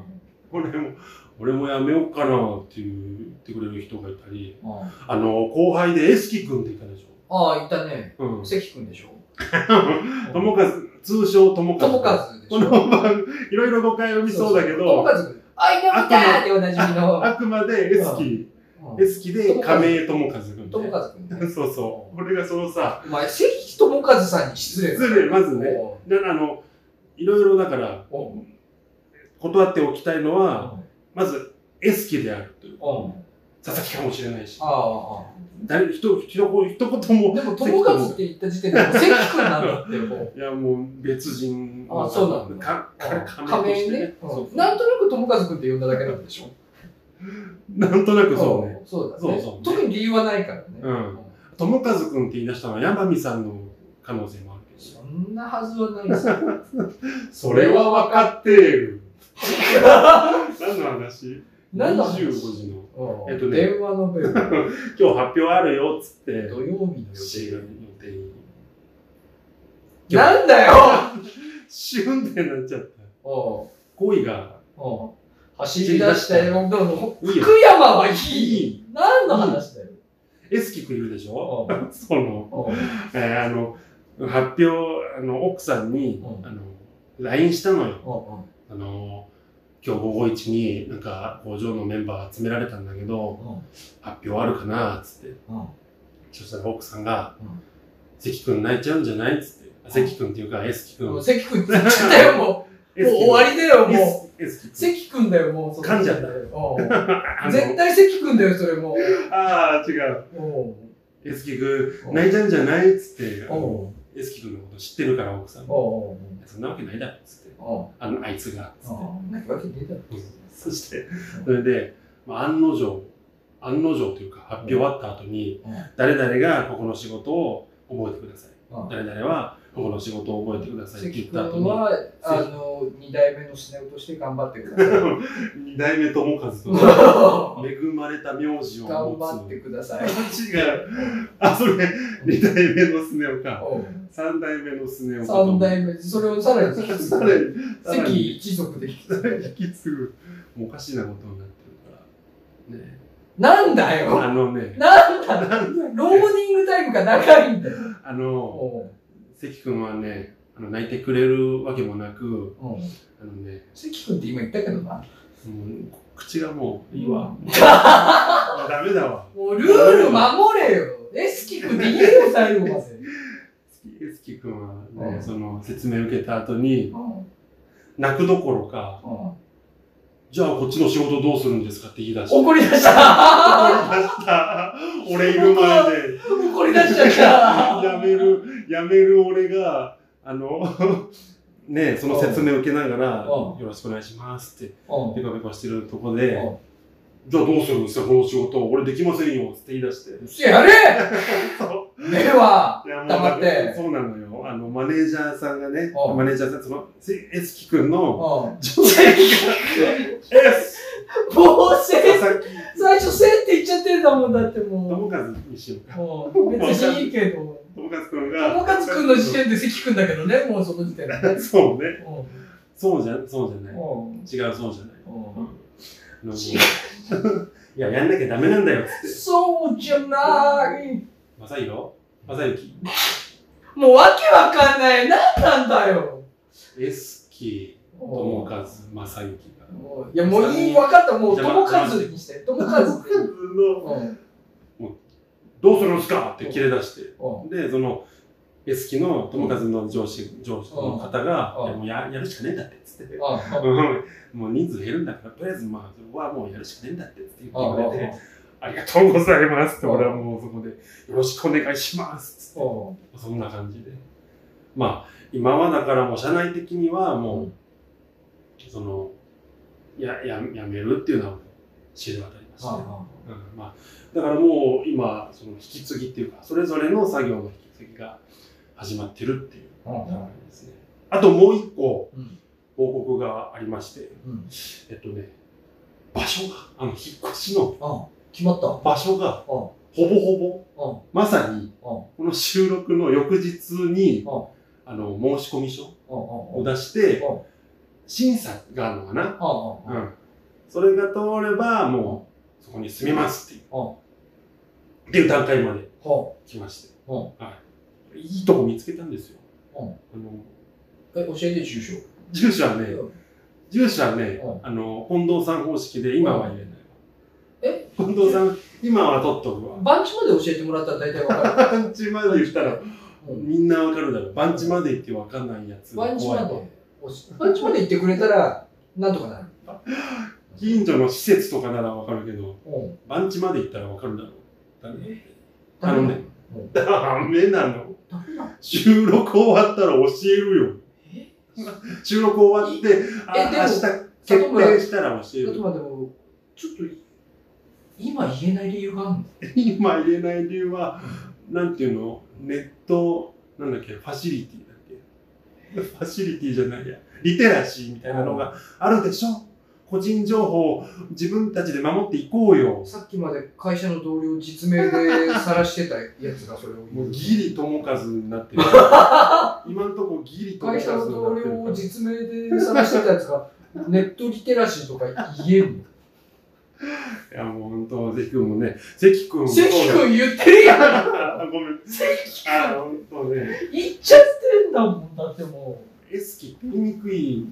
俺も俺も辞めようかなって言ってくれる人がいたり。ああ。の後輩でエスキ君っていたでしああ、いたね。ょ、うん、関君でしょ。友和通称友和。友和でしょ。この番いろいろ誤解を見そうだけ友ど和。君。あ、いたみたっておなじみの。あくまでエスキうんエスキで亀井友和君友ね和君ね。そうそう。俺がそのさお前、関友和さんに失礼だ失礼まずね。おであのいろいろだからお断っておきたいのう。はまずエスキであるという。佐々木かもしれないし。ああ、あ誰一一一言もあ。でも、友和って言った時点で、関君なんだって、もう。いやもう別人あそうなんだ。かか仮仮名として名ね。なんとなく友和君って呼んだだけなんでしょ？なんとなくそうね。そうだね。そうそう特に理由はないからね。うん友和君って言い出したのは山美さんの可能性もあるけそんなはずはないですよ。ど それは分かっている 何の話？何の話 ?25 時のうんえっとね電話のベル。今日発表あるよっつって土曜日の予定。予定になんだよシュンってなっちゃったおう恋が走り出したよ。でも福山はいい。何の話だよ。エスキ君いるでしょ？うんその、えーあの、発表、あの、奥さんに、うんあの、LINE したのよ。うんあの、今日午後一になんか工場のメンバー集められたんだけど、発表あるかなつって。そしたら奥さんが、うん関君泣いちゃうんじゃないつって。あ関君っていうか、エスキ君。関君って言っちゃったよ、もう。もう終わりだよ、もう。関君だよ、もう。噛んじゃった 絶対関君だよ、それもああ、違う。う。うんエスキ君、泣いちゃうんじゃないつって、あうんのエスキ君のこと知ってるから、奥さん。うんうんそんなわけないだろ、つって。うんあの、あいつが、つって。うんなわけねえだろ。そして、それで、まあ、案の定、案の定というか、発表終わった後に、うん誰々がここの仕事を覚えてください。うん誰々はここの仕事を覚えてくださいって言関った後に、君は、あの、二代目のスネ夫として頑張ってください。二代目友和と頑 恵まれた名字を持張ってつ。ください。違う。あ、それ、二代目のスネ夫か。うん三代目のスネ夫かと思う。三代目、それをさらに 引き継関に一族で引き継ぐ。もうおかしなことになってるから。ね。なんだよあのね、なんだなんだローディングタイムが長いんだよ。あの、関君はね、あの泣いてくれるわけもなく、うんうんあのね、関君って今言ったけどな。もう口がもういいわ。も うダメだわ。もうルール守れよ。エスキ君でいいよ、最後まで。エスキ君はね、うんその説明受けた後に、うん泣くどころか、うんじゃあこっちの仕事どうするんですかって言い出して。怒り出し怒りた出した。俺いる前で、怒り出しちゃったやめる、やめる俺が、あの、ねその説明を受けながら、うんよろしくお願いしますって、うんペコペコしてるとこで、うんじゃあどうするんですかこの仕事。俺できませんよって言い出して。やれ そうでは、黙ってそうなのよ。あの、マネージャーさんがね、うんマネージャーさん、その、せエスキ君のう ん。上司が、エスもうせ最初せって言っちゃってんだもんだっても友和にしようか。う。もう別にいいけど。友和君が。友和君の時点で関君だけどね、もうその時点で。う んそうね。そうじゃ、そうじゃない。うん違う、そうじゃない。うんあのいや、やんなきゃダメなんだよ。そうじゃない。まさひろまさゆきもうわけわかんない。何なんだよ。エスキ、友和、まさゆきが。いや、もういい、わかった。もう友和にして。友和って。のうんどうするんすかって切れ出して。うんで、その、エスキの友和の上司、上司の方が、もうややるしかねえんだって、つって。もう人数減るんだから、とりあえずまあ、それはもうやるしかねえんだって、つって言あってくれて、ありがとうございます。って、俺はもうそこで、よろしくお願いします。つって。そんな感じで。まあ、今はだからもう社内的にはもう、その、や、や、やめるっていうのは知れ渡りましたね。うん、まあ、だからもう今、その引き継ぎっていうか、それぞれの作業の引き継ぎが始まってるっていう。うん流れですね。あともう一個うん。報告がありまして、うん。えっとね、場所が、あの、引っ越しのあ決まった？場所が、あほぼほぼ、あまさに、あこの収録の翌日にあ、あの、申し込み書あを出してあ、審査があるのかな？うん。それが通れば、もう、そこに住みますっていう、あっていう段階までは来まして。あははい。いいとこ見つけたんですよ。うん。あの、え、教えて住所。住所はね、住所はねう、あの、近藤さん方式で今は入れない 近藤さん、今は取っとくわ。番地まで教えてもらったら大体わか 番地まで言ったら、みんなわかるだろう。番地まで行ってわかんないやつ。番地まで、番地まで行ってくれたら、なんとかなる。近所の施設とかならわかるけど、うん。番地まで行ったらわかるだろう。ダメあのね、ダメなの。収録終わったら教えるよ。え収録終わって、あ明日決定したら教える。ちょっと、今言えない理由があるの？今言えない理由は、なんていうの、ネット、なんだっけ、ファシリティだっけ？ファシリティじゃないや、リテラシーみたいなのがあるでしょ？個人情報を自分たちで守っていこうよ。さっきまで会社の同僚を実名で晒してたやつがそれをも言う。うギリ友和になってる。今んとこギリ友和会社のにな同僚を。実名で晒してたやつが、ネットリテラシーとか言えんの？いや、もう本当、関君もね、関君も関君言ってるやん。あごめん。関あ、本当ね。言っちゃってんだもんだってもエスキって言いにくい。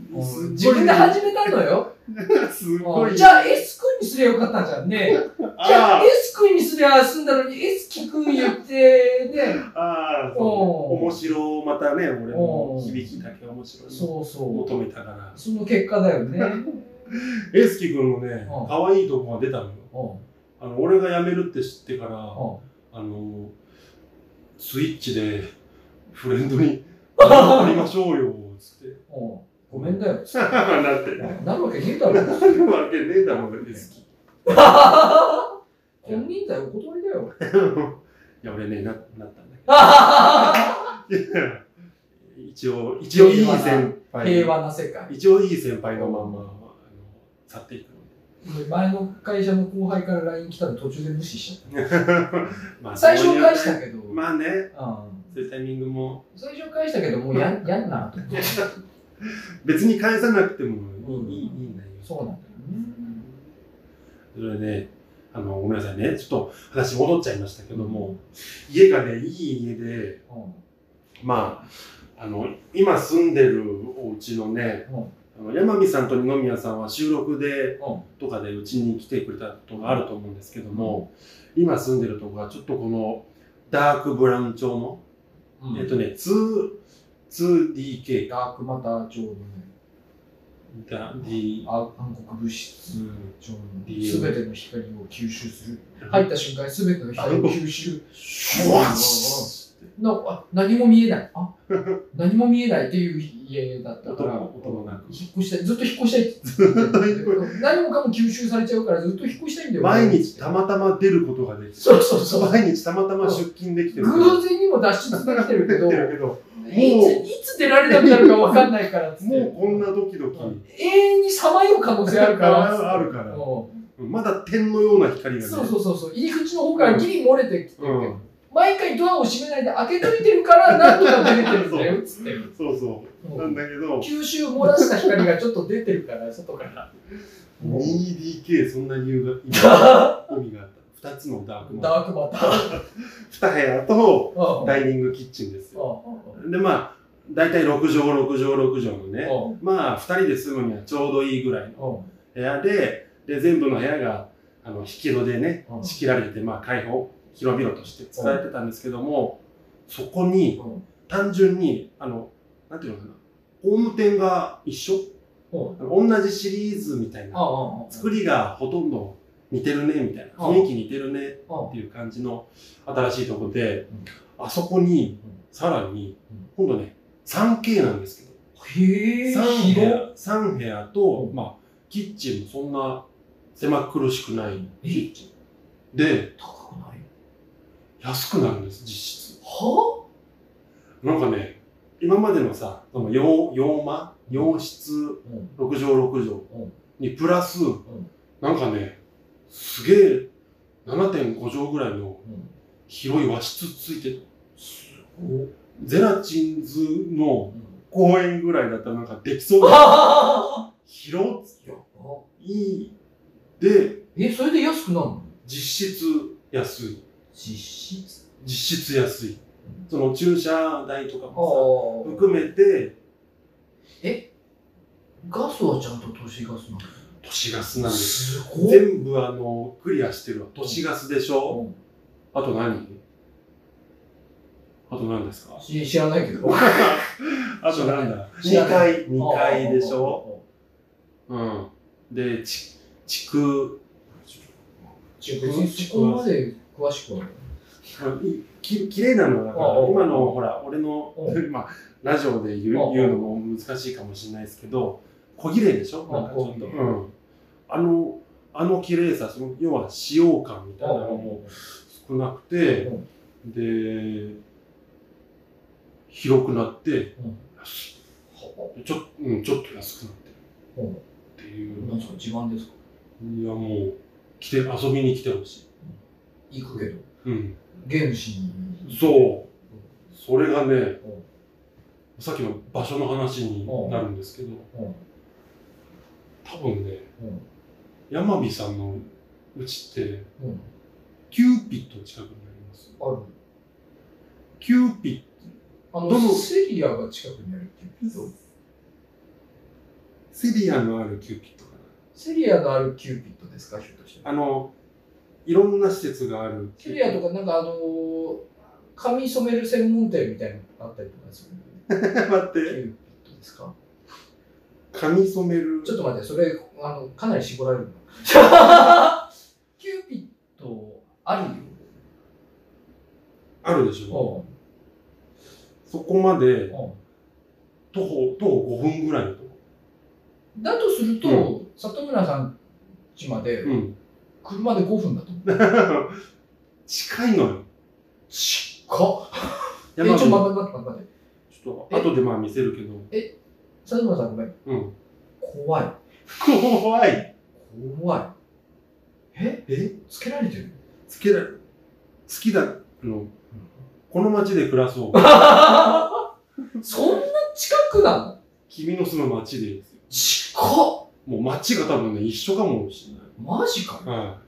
自分で始めたのよ。すごい。じゃあ S 君にすりゃよかったんじゃんね。じゃああ S 君にすりゃ済んだのに S キ君言ってね。あ、あそうう面白、またね、俺のおう響きだけ面白い。そうそう。求めたから。その結果だよね エスキ君のねうん、可愛いとこが出たのよ。うんあの、俺が辞めるって知ってから、うんあの、スイッチでフレンドに なりましょうよ、つって。うんごめんだよ なって。なるわけねえだろなるわけねえだろ、エスキ。本人だよお断りだよいや、俺ね、な、なったんだけど。一応、一応いい先輩。平和な世界一応いい先輩のまま、あの、去っていくの前の会社の後輩から LINE 来たの途中で無視しちゃっで。まあた最初返したけど、まあね、うん。そういうタイミングも、最初返したけどもうややんなと思って。別に返さなくてもうんいい、いいんだよ。そうなんだよね。それでね、あの、ごめんなさいね、ちょっと話戻っちゃいましたけども、家がね、いい家で、まあ、あの、今住んでるお家のね、うん山美さんと二宮さんは収録で、うん。とかでうちに来てくれたことがあると思うんですけども、今住んでるとこはちょっとこのダークブラウン調の、うん。えっとね、2、2DK か。ダークマター調のね。だ D、あ暗黒物質うん。調の D すべての光を吸収する。入った瞬間にすべての光を吸収。シュワッなあ何も見えない。あ何も見えないっていう家だったから。音もなく。引っ越したい。ずっと引っ越したいって。言って何もかも吸収されちゃうからずっと引っ越したいんだよ。毎日たまたま出ることができて。そうそうそう。毎日たまたま出勤できてる。偶然にも脱出できてるけど いついつ出られなくなるか分かんないからっつって。もうこんなドキドキ。永遠にさまよう可能性あるから。あるから。うん。まだ点のような光がね。そうそうそうそう。入り口の方からギリ漏れてきてるけど、うん毎回ドアを閉めないで開けといてるからなんとか出れてるんだよ っつってそうそう。なんだけど。吸収漏らした光がちょっと出てるから外から。もう。2DK そんな理由が 意味があった。2つのダークマダークマター。2部屋とうん。ダイニングキッチンですよ。うでまあ大体6畳6畳6畳のねまあ2人で住むにはちょうどいいぐらいの部屋でで全部の部屋があの引き戸でねうん。仕切られてまあ開放広々として使えてたんですけどもそこにうん。単純にあのなんていうのかなホーム店が一緒？うん。同じシリーズみたいなあ作りがほとんど似てるねみたいなうん雰囲気似てるねっていう感じの新しいとこであそこにさらに今度ね 3K なんですけど。へえ3部広屋三部屋と、うん。まあ、キッチンもそんな狭苦しくないえキッチン。で安くなるんです実質。はなんかね今までのさその洋洋間洋室うん。6畳6畳ん。にプラス、なんかねすげえ7.5畳ぐらいのうん。広い和室ついてるお。ゼラチンズのうん。公園ぐらいだったらなんかできそうな あ広ーやばいい。でえそれで安くなるの？実質安い実質？実質安い。その駐車代とかあもさあ含めてガスはちゃんと都市ガスなの都市ガスなんです。すごい全部あのクリアしてるわ。都市ガスでしょ？うん。あと何？あと何ですか？し知らないけど。あとなんだ？知ら ?2 ない。階、2階でしょ？うん。で、ち、地区、別にそこまで詳しくは。ききれいなのはだから、今のほら、俺のう、まあ、ラジオで言う言うのも難しいかもしれないですけど、小綺麗でしょ？あなんかちょっと。うん。あの、あの綺麗さ、その要は使用感みたいなのも少なくて、で、広くなって、うん。安いちょ,、うん、ちょっと安くなってる。うん。っていう。何ですか自慢ですか？いやもう来て遊びに来てほしい。行くけどうん。ゲームしにそう。それがねうん、さっきの場所の話になるんですけど、うん多分ね、うん山火さんのうちって、うんキューピッド近くにあります。ある。キューピあどのの、セリアが近くにあるキューピッド。ッド、セリアのあるキューピッドかセリアのあるキューピッドですか、ひょっとして。な。あの、いろんな施設がある。セリアとか、なんかあのー、髪染める専門店みたいなのあったりとかする？待っキューて、ピッドですか？髪染める？ちょっと待って、それ、あの、かなり絞られるな。キューピッド、あるよ。あるでしょ。おそこまで徒歩、徒歩5分ぐらい。だとすると、う里村さん家まで、うん。車で5分だと。近いのよ。近っ。え、ちょっと待って待って待って。ちょっと後でまあ見せるけど。里村さんごめん。うん。怖い。怖い。怖い。ええ？つけられてる？好きだ、好きだ、あの、この街で暮らそう。そんな近くなの？君の住む街で。近っもう街が多分ね、一緒かもしれない。マジかよ。は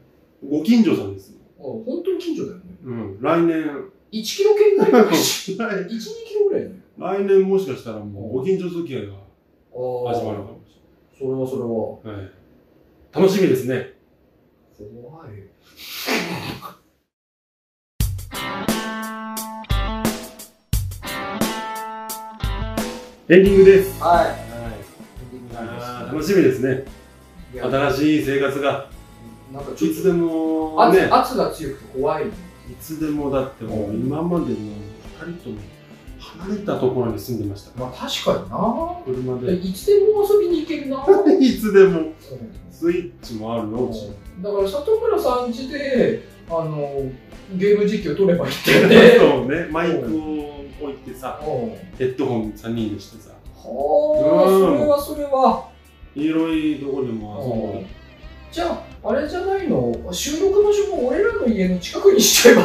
い。ご近所さんですよ。あ本当に近所だよね。うん。来年、1キロ圏内 ?1、来2キロぐらいだよ。来年もしかしたらもうご近所付き合いがあ始まるかもしそれはそれは。れない。はい。楽しみですね。怖い。エンディングです。はい。楽しみですね。新しい生活が、なんかいつでもと、ね圧、圧が強くて怖い。いつでもだってもう今までの二人とも離れたところに住んでました。まあ確かにな。車で。いつでも遊びに行けるな。いつでもうんスイッチもあるよ。うちだから里村さん家であのゲーム実況撮ればいいってよね。そうね、マイクを置いてさ、うんヘッドホン3人でしてさ、はあ、うんそれはそれは。広いとこでも遊んで。じゃあ、あれじゃないの？収録場所も俺らの家の近くにしちゃえば。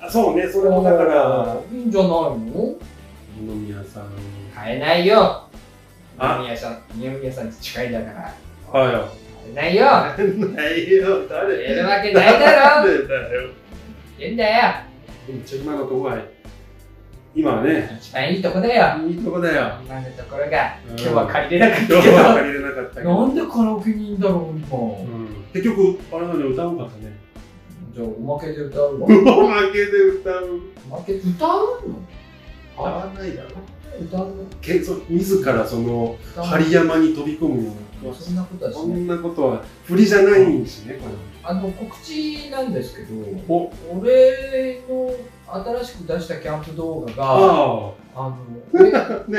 あそうね、それもだから、いいんじゃないの？二宮さん。買えないよ。あ？二宮さん、二宮さんち近いんだから。はいよ。買えないよ。ないよ、誰？やるわけないだろ。誰だよ。いいんだよ。めっちゃ今のとこが今はね、一番いいとこだよ。いいとこだよ。今のところが、うん今日は借りれなかった今けど。日は借りれなかったけど。なんでカラオケにいいんだろう、今。うん結局、あれなのに歌うかったね。じゃあ、おまけで歌うわ。おまけで歌う。おまけ歌うの？歌わないだろ。歌うけそ自らその針山に飛び込むようなそんなことは。そんなことは振りじゃないしね、これ。あの、告知なんですけど、お俺の新しく出したキャンプ動画が、ああ。の、ね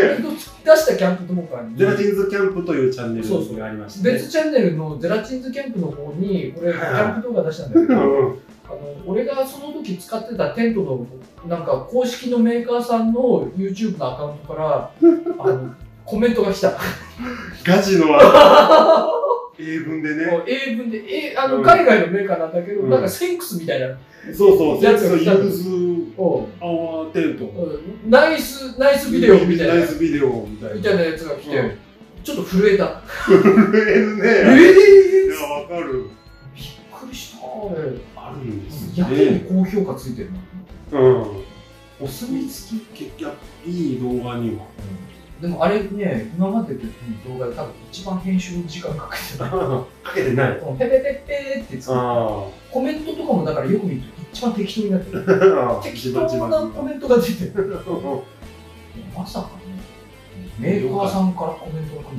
出したキャンプ動画に、ゼラチンズキャンプというチャンネルがありまして、ね。別チャンネルのゼラチンズキャンプの方に、俺、キはい。ャンプ動画出したんだけど、うんあの俺がその時使ってたテントのなんか公式のメーカーさんの YouTube のアカウントからあのコメントが来た。ガチのあ 英文でね。英文で、えあのうん海外のメーカーなんだけど、うんなんか Thanks みたいな。そうそう、 Thanks のやつが来た use our tent。うん nice, nice video みたいな。 nice video みたいな。みたいなやつが来て、うんちょっと震えた。震えるね。えいや、わかる。びっくりした。あるんですやけにね。高評価ついてるな。うん。お墨付き。結局、いい動画には。でもあれね、今までの動画で多分一番編集時間 かけてない。かけてない。ペペペペってつあコメントとかもだからよく見ると一番適当になってる。あ。適当なコメントが出てる。まさかね、メーカーさんからコメントが来る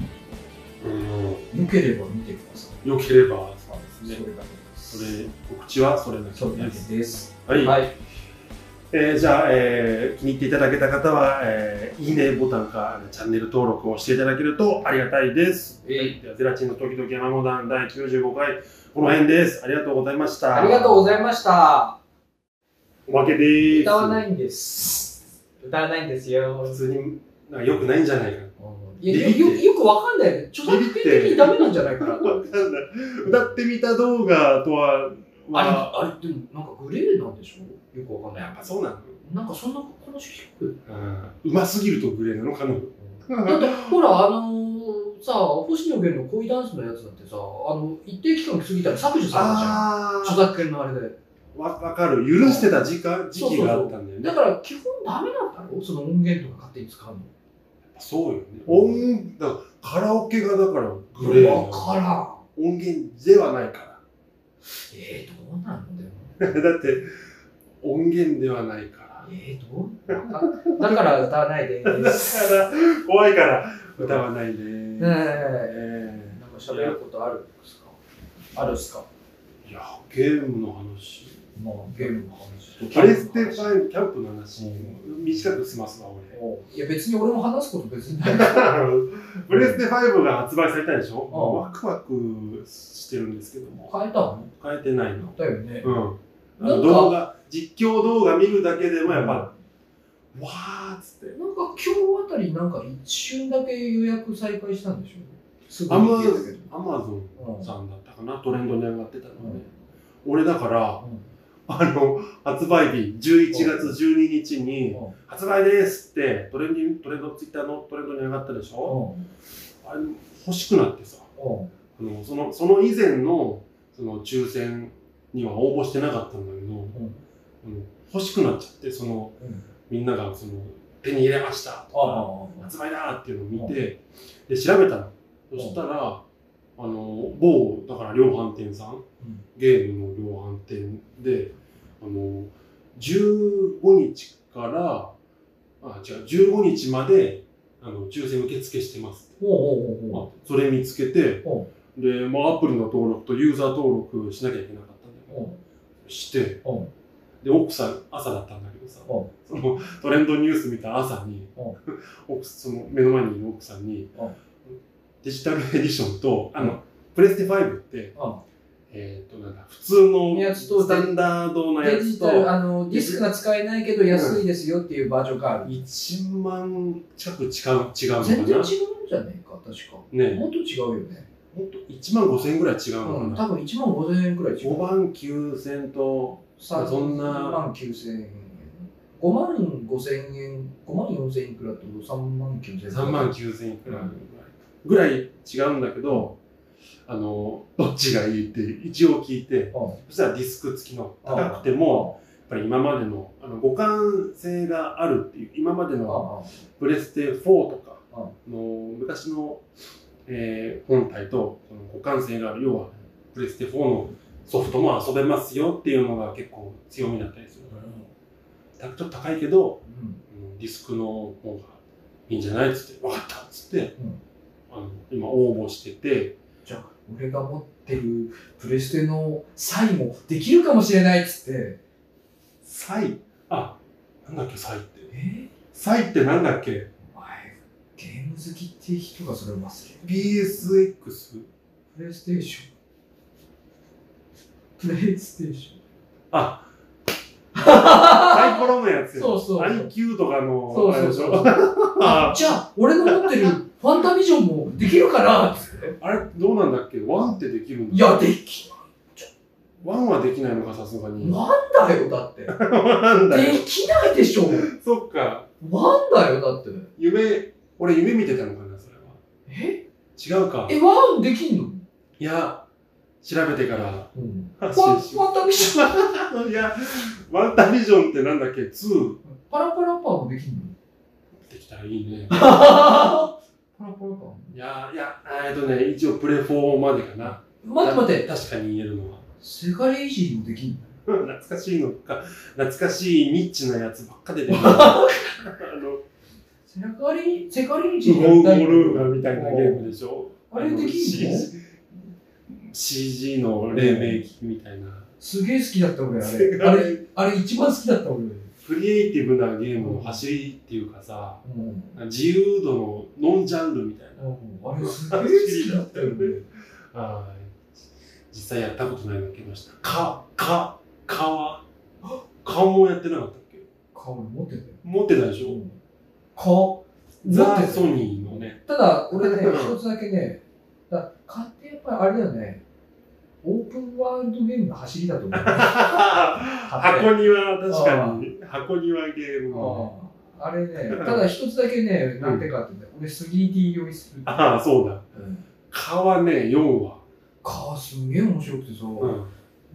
うん。の。よければ見てください。よければ、そうですね。それだけです。それ、告知はそれだけ。です。はい。はい。えーじゃあ、えー気に入っていただけた方は、えーいいねボタンかチャンネル登録をしていただけるとありがたいです。えいはいではゼラチンの時々山モダン第95回、この辺です。ありがとうございました。ありがとうございました。おまけで。歌わないんです。歌わないんですよ。普通に、なんか良くないんじゃないかいやよよよくわかんない。著作権的にダメなんじゃないかな。な。わかんない。歌ってみた動画とは、まあ、あれ、あれ、でもなんかグレーなんでしょよくわかんない。やっぱそうなのなんかそんな話聞く。うんうますぎるとグレーなのかな？だって、ほら、あのー、さ、星野源の恋ダンスのやつだってさ、あの、一定期間過ぎたら削除されたじゃん。あ著作権のあれで。あ、わわかる。許してた時間、時期があったんだよね。だから、基本ダメなんだろ？その音源とか勝手に使うの。そうよね。音、だからカラオケがだからグレーわなからん。音源ではないかえー、どうなのでも。ら。だって、音源ではないから。えー、どう？だから歌わないでだす。から、怖いから歌わないで。ねえなんか喋ることあるんですか？あるっすか？いや、ゲームの話。まあ、ゲームの話と。プレステ5、キャンプの話、短く済ますわ、俺。おいや、別に俺も話すこと別にない。プレステ5が発売されたでしょ？うんワクワクしてるんですけども。変えたの？変えてないの。だよね。うん。動画、実況動画見るだけでもやっぱ、わーっつって。なんか今日あたりなんか一瞬だけ予約再開したんでしょすぐアマに行けたけど。アマゾうん。ンさんだったかな、トレンドに上がってたのうん。ね。俺だから、うん。あの、発売日、11月12日に、うん。発売ですって、トレンディトレンド、ツイッターのトレンドに上がったでしょ？あれ、欲しくなってさ、うん。あのそのその以前のその抽選には応募してなかったんだけど、欲しくなっちゃって、そのうん。みんながその手に入れましたとか、あ発売だっていうのを見て、で調べたの。そしたら、あの某だから量販店さん、ゲームの量販店で、あの15日から、あ、違う、15日まであの抽選受付してます。それ見つけて、で、まあ、アプリの登録とユーザー登録しなきゃいけなかったんだけど、して、で、奥さん、朝だったんだけどさ、そのトレンドニュース見た朝に奥その目の前にいる奥さんにデジタルエディションと、あの、プレステ5って、あえっ、と、なんだ、普通のやつとスタンダードなやつとあの、ディスクが使えないけど安いですよっていうバージョンがある。1万近く違う、違うの全然違うんかなじゃねえか、確か。ねもっと違うよね。ほんと1万5千円ぐらい違うのうん、かな、多分1万5千円くらい違う。5万9千と、さそんな3万9千円。5万5千円、5万4千円くらいと3万9千円。3万9千円くらいぐらい違うんだけど、あの、どっちがいいって一応聞いて、そしたらディスク付きの高くても、やっぱり今までのあの互換性があるっていう、今までうん、のあプレステ4とかの昔の、えー本体と互換性がある、要はプレステ4のソフトも遊べますよっていうのが結構強みだったりするから、ちょっと高いけど、うんうんディスクの方がいいんじゃないっつって、分かったっつって、んあの今応募してて、じゃあ、俺が持ってるプレステのサイもできるかもしれないっつって。サイ、あ、なんだっけサイって。え？サイってなんだっけ？ゲーム好きって人がそれを忘れる。?PSX? プレイステーション？プレイステーシあ、サイコロのやつよ。そうそうそう IQ とかの、そうあれでしょ？そうそうョン。あ、じゃあ、俺の持ってるファンタビジョンもできるかな。あれ、どうなんだっけ？ワンってできるんだいや、できワンはできないのか、さすがに。ワンだよ、だって。なんだよ。できないでしょ。そっか。ワンだよ、だって。夢、俺夢見てたのかな、それは。え？違うか。え、ワンできんの？いや、調べてからうん。発ファン信しファンタビジョン。いや、ワンタビジョンってなんだっけ ?2 パラパラパーもできんの？できたらいいね。パラパラパーいや、いや、えっとね、一応プレ4までかな。待って待って、確かに言えるのは。セガレイジーもできんの？懐かしいのか、懐かしいニッチなやつばっか出てくる。あの、セガレイ、セガレイジウーーガみたいなゲームでしょ？あれできんの？CG, の黎明期みたいな。すげえ好きだった俺、あれ。あれ、あれ一番好きだった俺。クリエイティブなゲームの走りっていうかさ、うん。自由度のノンジャンルみたいな。あれ すげえ好きだったよね。はい。実際やったことないのけました。か、か、かは、顔もやってなかったっけ？顔持ってたよ。持ってたでしょ、顔。持ザ・ってたよ。ソニーのね。ただ、俺ね、一つだけね、だ買ってやっぱりあれだよね、オープンワールドゲームの走りだと思う。箱庭、確かに。箱庭ゲームの。ああれね、ただ一つだけね、なんでかってね、俺 3D 用意する。ああ、そうだ。うん。川ね、4話。かすんげえ面白くてさ、うん。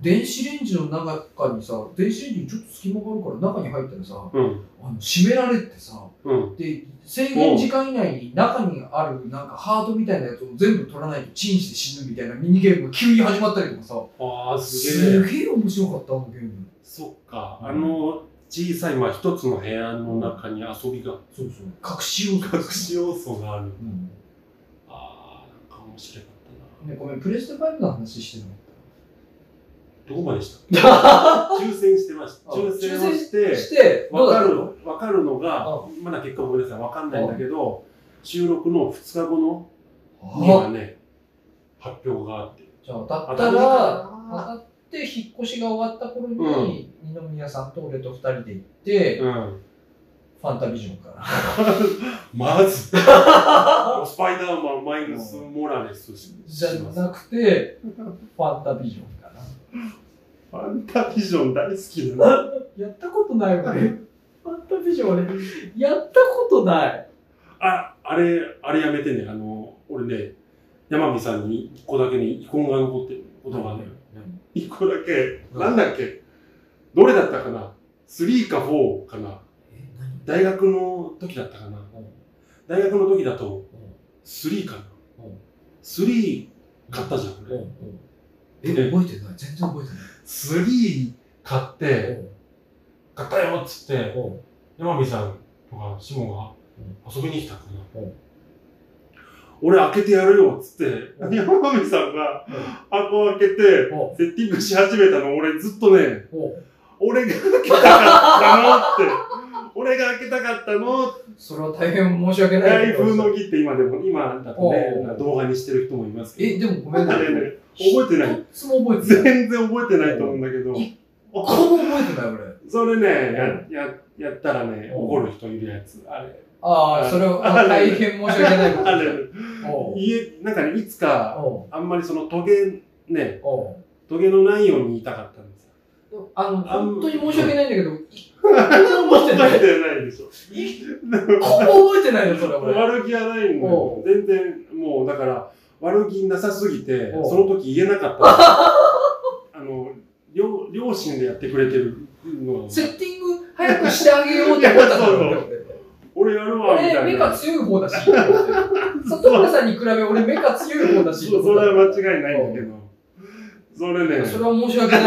電子レンジの中にさ、電子レンジにちょっと隙間があるから中に入ったらさ、うん。あの閉められてさ、うん。で、制限時間以内に中にあるなんかハートみたいなやつを全部取らないとチンして死ぬみたいなミニゲームが急に始まったりとかさ、ああ、すげえ。すげえ面白かった、あのゲーム。そっか。うんあの、小さい、まあ一つの部屋の中に遊びが、そうそう。隠し要素。隠し要素がある。うんああ、なんか面白かったな。ね、ごめん、プレステ5の話してなかっどこまでした？抽選してました。あ抽選をした。て、して、どうわかる、わかるのがあ、まだ結果ごめんなさい、わかんないんだけど、収録の2日後のにあはね、発表があって。じゃあ、だったら、当なたって引っ越しが終わった頃に、二宮さんと俺と二人で行って、うん。ファンタビジョンから。まず、スパイダーマン、マイルス・モラレスしじゃ。なくて、ファンタビジョン。ファンタビジョン大好きだな。やったことない俺。ファンタビジョン俺、やったことない。あ、あれ、あれやめてね。あの、俺ね、山美さんに一個だけね、遺恨が残ってることがあるのよ。一個だけ、うんなんだっけ？どれだったかな ?3 か4かな？大学の時だったかな？大学の時だと3かな？うん ?3 買ったじゃん、俺。え、覚えてない。全然覚えてない。3買って、買ったよっつって、山美さんとかシモが遊びに来たかな。うん俺開けてやるよっつって、うん山美さんがうん箱を開けて、おセッティングし始めたの俺ずっとね、お俺が開けたかったのって、俺が開けたかったのそれは大変申し訳ない台けど。風の儀って今でも、今だとね動画にしてる人もいますけえ、ど。でもごめんなさい。覚えてない。一つも覚えてない。全然覚えてないと思うんだけど、一個も覚えてない俺。それね、や、や、やったらね、怒る人いるやつ。あれ。ああ、それはあ大変申し訳ないことあ家、なんかね、いつか、あんまりそのトゲ、ね、トゲのないように言いたかったんですよ。あの、本当に申し訳ないんだけど、覚えてない。覚えてないでしょ。覚えてないの、それ俺。悪気はないんだおよ。全然、もうだから、悪気なさすぎて、おその時言えなかった。あの、両、両親でやってくれてるのセッティング早くしてあげようって思ったからいやそう俺俺やるわ、みたいな。俺、目が強い方だし。里村さんに比べ俺目が強い方だし。そそれは間違いないんだけど。それね、それは申し訳ない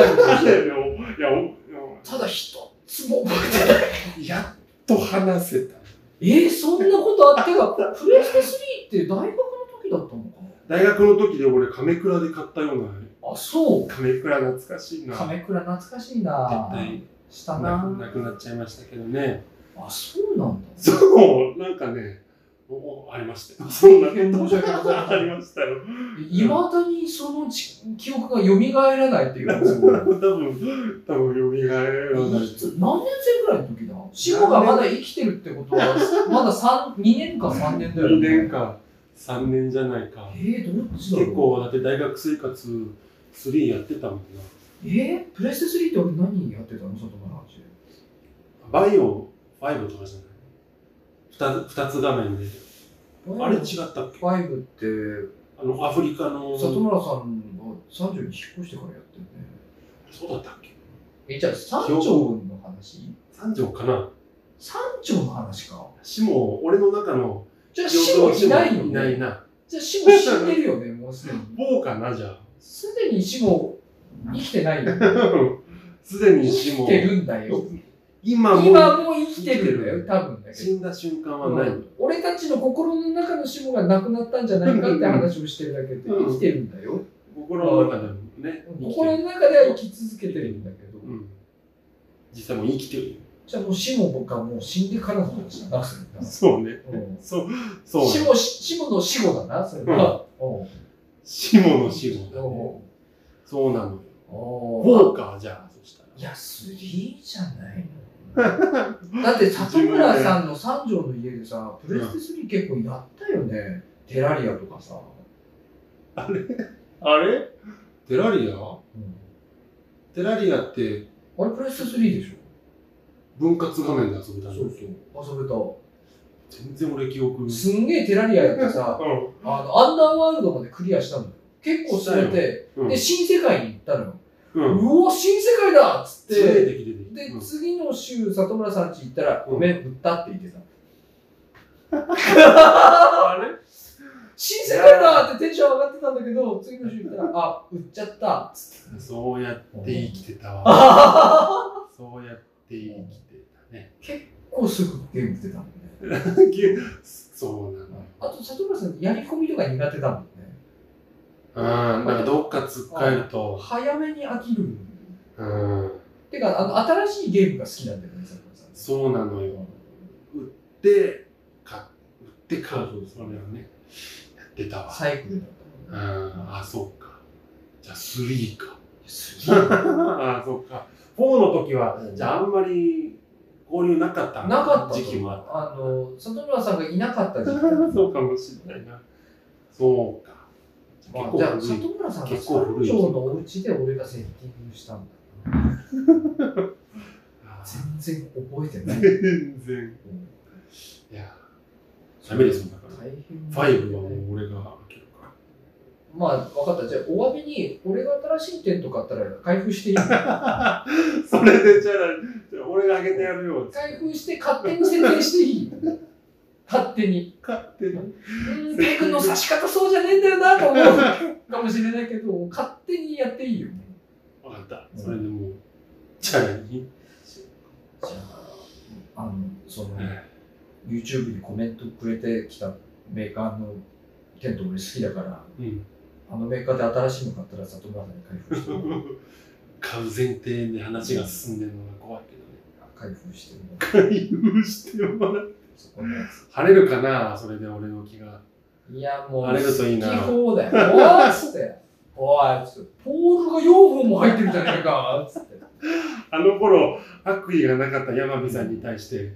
た。だ一つも覚えてない。やっと話せた。えー、そんなことあってか、プレステ3って大学の時だったのか大学の時で俺、亀倉で買ったような、なあ、そう。亀倉懐かしいな。亀倉懐かしいな絶対したなななくなっちゃいましたけどね。あ、そうなんだ。そう、なんかね、おおありましたよ。そんな大変申し訳ございませんありましたよ。いまだにそのち記憶が蘇らないっていうんですよ。多分、多分、蘇らない。何年生ぐらいの時だ？死後がまだ生きてるってことは、まだ三2年か3年だよ、2年か3年じゃないか。えー、どっちだろう？結構、だって大学生活3やってたもんな。えー、プレステ3って俺何やってたの？外村八バイオ5とかじゃない？二つ二つ画面で。あれ違ったっけ？5って、あの、アフリカの。里村さんが30に引っ越してからやってるね。そうだったっけ？え、じゃあ三条の話？三条かな三条の話か。しも、俺の中のじゃあ死後いないよね。いないな。じゃあ死後死んでるよね、もうすでに。某かな、じゃあ。すでに死後生きてないよね。すでに生死も。きてるんだよ。今も今も生きてるんだよ、多分だけど。死んだ瞬間はない。うん俺たちの心の中の死後がなくなったんじゃないかって話をしてるだけでうん生きてるんだよ。心の中でもね。心の中では生き続けてるんだけど。うん。実際もう生きてるよ。じゃあもう死後僕はもう死んでからの話だな、そそうね。うんそう、そうね。死後、死後の死後だな、それは。うん死もの死もだうんね。そうなのよ。お4か、じゃあ、そしたら。いや、3じゃないの？だって里村さんの三条の家でさ、プレステ3結構やったよね。テラリアとかさ。あれ？テラリア？テラリアって、あれプレステ3でしょ？分割画面で遊べたのそうそう。遊べた。全然俺記憶。すんげえテラリアやってさ、うあの、アンダーワールドまでクリアしたのよ。結構進めて、ん。で、新世界に行ったのよ。う。うんわ、新世界だっつっ出てで、うん次の週、里村さん家行ったら、うんごめん、売ったって言ってた。あれ？新世界だってテンション上がってたんだけど、次の週行ったら、あ、売っちゃったっつって。そうやって生きてたわ。そうやって生きてたね。結構すぐゲーム出たもんね。そうなの。あと、里村さん、やり込みとか苦手だもんね。うん。なんかどっか突っかえると。早めに飽きる。うん。てか、あの、新しいゲームが好きなんだよね、里村さん。そうなのよ。売って買う。そうそうそれをね、やってたわ。サイクルだったもんね。ああ、そうか。じゃあ3か。すげえああ、そうか。4の時はう、んじゃああんまり交流なかったなかった時期もあっあの、里村さんがいなかった時期。た。そうかもしれないな。そうか。まあじゃあ、里村さんが結構古い三条のお家で俺がセッティングしたんだ。全然覚えてない。全然。いや、ダメですよ、だから。大変ファイブはもう俺がまあ、分かった。じゃあ、お詫びに、俺が新しいテント買ったら開封していいら。それで、じゃあ、じゃあ俺が開けてやるよ。開封して勝手に設定していい？勝手に。勝手に。うーん、ペグの刺し方そうじゃねえんだよなと思うかもしれないけど、勝手にやっていいよ。わかった。それでもう、じゃあ何じゃあ、あの、その、YouTube にコメントくれてきたメーカーのテント俺好きだから、うん。あのメーカーで新しいの買ったら里村さんに開封してもらう買う前提で話が進んでるのが怖いけどね。開封してもらう開封してもらう。そこのやつ。晴れるかなそれで俺の気が。いや、もう、晴れるといいな好き放題。おいっつって。おいっつって。ポールが4本も入ってるじゃねえかっつって。あの頃、悪意がなかった山火さんに対して、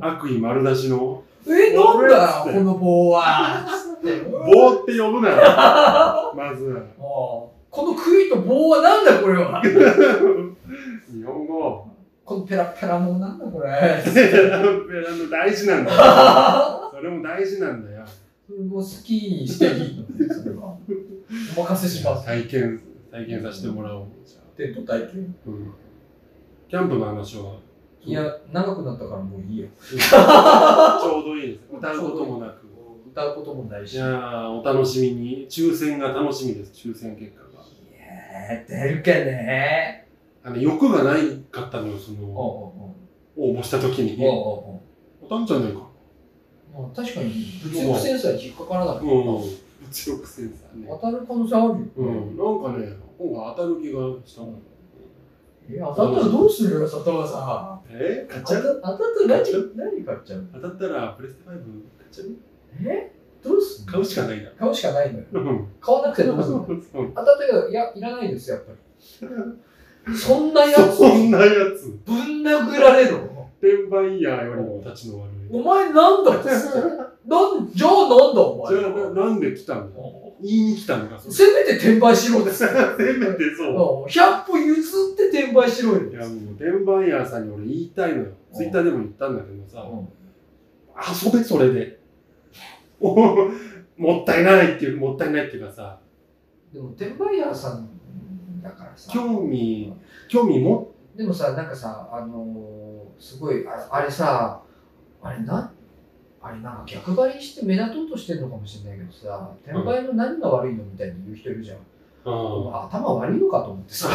悪意丸出しの、え、なんだよ、この棒は。棒って呼ぶなよ。まずこの杭と棒はなんだこれは？日本語。このペラペラもんなんだこれ。大事なんだよ。それも大事なんだよ。もう好きにしていいそれは。お任せします。体験、体験させてもらおう。テント体験。あうん。キャンプの話は、いや、長くなったからもういいよ。ちょうどいいです。歌うこともなく。歌うこともないし。いやー、お楽しみに。抽選が楽しみです、抽選結果が。いや出るかねあの、欲がないかったのよ、その、お応募した時に。うおたんじゃないか？まあ、確かに物欲センサーに引っかからなかった。うん。物欲センサーね。当たる可能性あるよ。うん。なんかね、本が当たる気がしたもん。え、当たったらどうするよ、里村さん。え買っ当たちゃう？当たったら何？何買っちゃう？当たったら、プレステ5買っちゃう？え？どうす買うしかないな。買うしかないのよ。うん。買わなくてどうすんの？当たったけど、いや、いらないです、やっぱり。そんなやつ、そんなやつ。ぶん殴られるの？転売ヤーよりも立ちの悪い。お前なんだっつって。なん、じゃあなんだお前？じゃあ、ななんで来たんだ言いに来たのか、それせめて転売しろですよ。せめてそう。100歩譲って転売しろよ。いや、もう、転売ヤーさんに俺言いたいのよ。ツイッターでも言ったんだけどさ、うん遊べ、それで。お もったいないっていう、もったいないっていうかさ、でも、転売ヤーさんだからさ。興味、興味も、でもさ、なんかさ、あのーすごい、ああれさ、あれな、あれなんか逆張りして目立とうとしてるのかもしれないけどさ、転売の何が悪いのみたいに言う人いるじゃん。うん、頭悪いのかと思ってさ。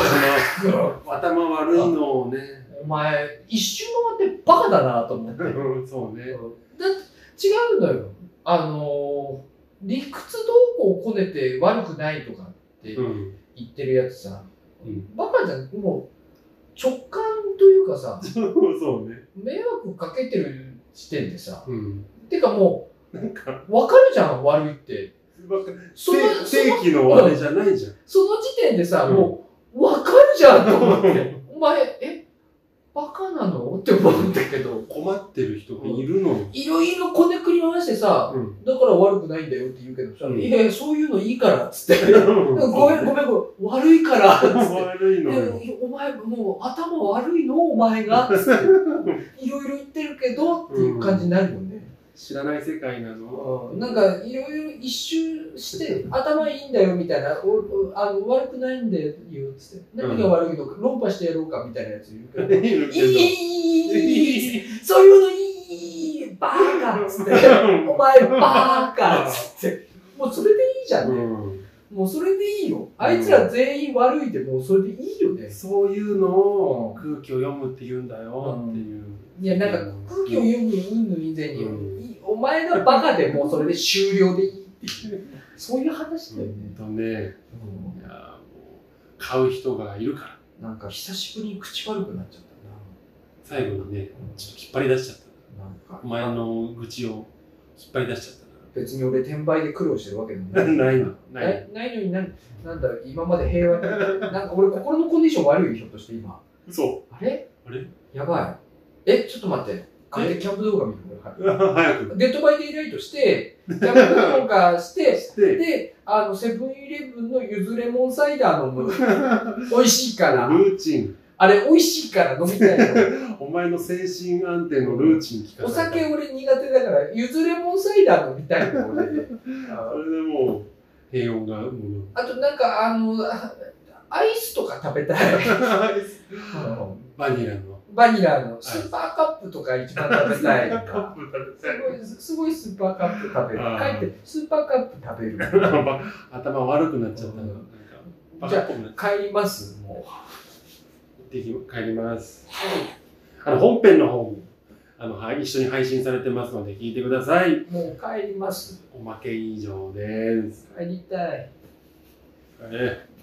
頭 頭悪いのをね、お前、一周回ってバカだなと思って。う んそうね。だって違うのよ。あのー理屈どうこうこねて悪くないとかってうん。言ってるやつさ、うんバカじゃん。もう直感というかさ、そうね。迷惑かけてる時点でさ、うん。てかもなんか、う分かるじゃん、悪いって。その正正規のあれじゃないじゃん。その時点でさ、うんもう分かるじゃんと思って。お前、えバカなの？って思うんだけど、困ってる人がいるの？いろいろこねくり回してさ、うん。だから悪くないんだよって言うけどさ、うん。いやいや、そういうのいいからっつって、ごめんごめんごめん、悪いからっつって。悪いのお前もう頭悪いの？お前が？つって。いろいろ言ってるけどっていう感じになるよね、知らない世界なの？うん。なんかいろいろ一周して 頭いいんだよみたいなおおあの悪くないんだよっつって何が悪いのか論破してやろうかみたいなやついるけど、いいいいいいそういうのいいバーカっつってお前バーカっつってもうそれでいいじゃん、うん。もうそれでいいよ。あいつら全員悪いでもうそれでいいよね、そういうのを空気を読むって言うんだよっていう。いや、なんか空気を読む云々以前に、うんいお前がバカでもうそれで終了でいいっていう、そういう話だよね。ほんとね、いやもう買う人がいるから。なんか久しぶりに口悪くなっちゃっ最後にね、ちょっと引っ張り出しちゃった。たな。なんかお前の愚痴を引っ張り出しちゃった別に俺転売で苦労してるわけでもかない。ら。ないの。な。ないいないのになんなんだろう今まで平和になんか俺心のコンディション悪いひょっとして今嘘。あれ？あれ？やばいえちょっと待って帰ってキャンプ動画見る早く。 Dead by Daylight して キャンプ動画してして、で、あの、セブンイレブンのゆずレモンサイダー飲む。美味しいから。ルーチン。あれ、美味しいから飲みたいの。お前の精神安定のルーチン聞かお酒俺苦手だから、ゆずレモンサイダー飲みたいの、俺ね。あそれでもう、平穏が、もう。あと、なんか、あの、あアイスとか食べたい。バニラの。バニラのスーパーカップとか一番食べたいとカッか。プ食べすごい、すごいスーパーカップ食べる。帰って、スーパーカップ食べる。頭悪くなっちゃったの。うんなんかバカっぽくなっちゃっ帰ります、もた行ってき帰ります。あの、本編の方も、あの、はい、一緒に配信されてますので、聞いてください。う。もう帰ります。おまけ以上です。帰りたい。え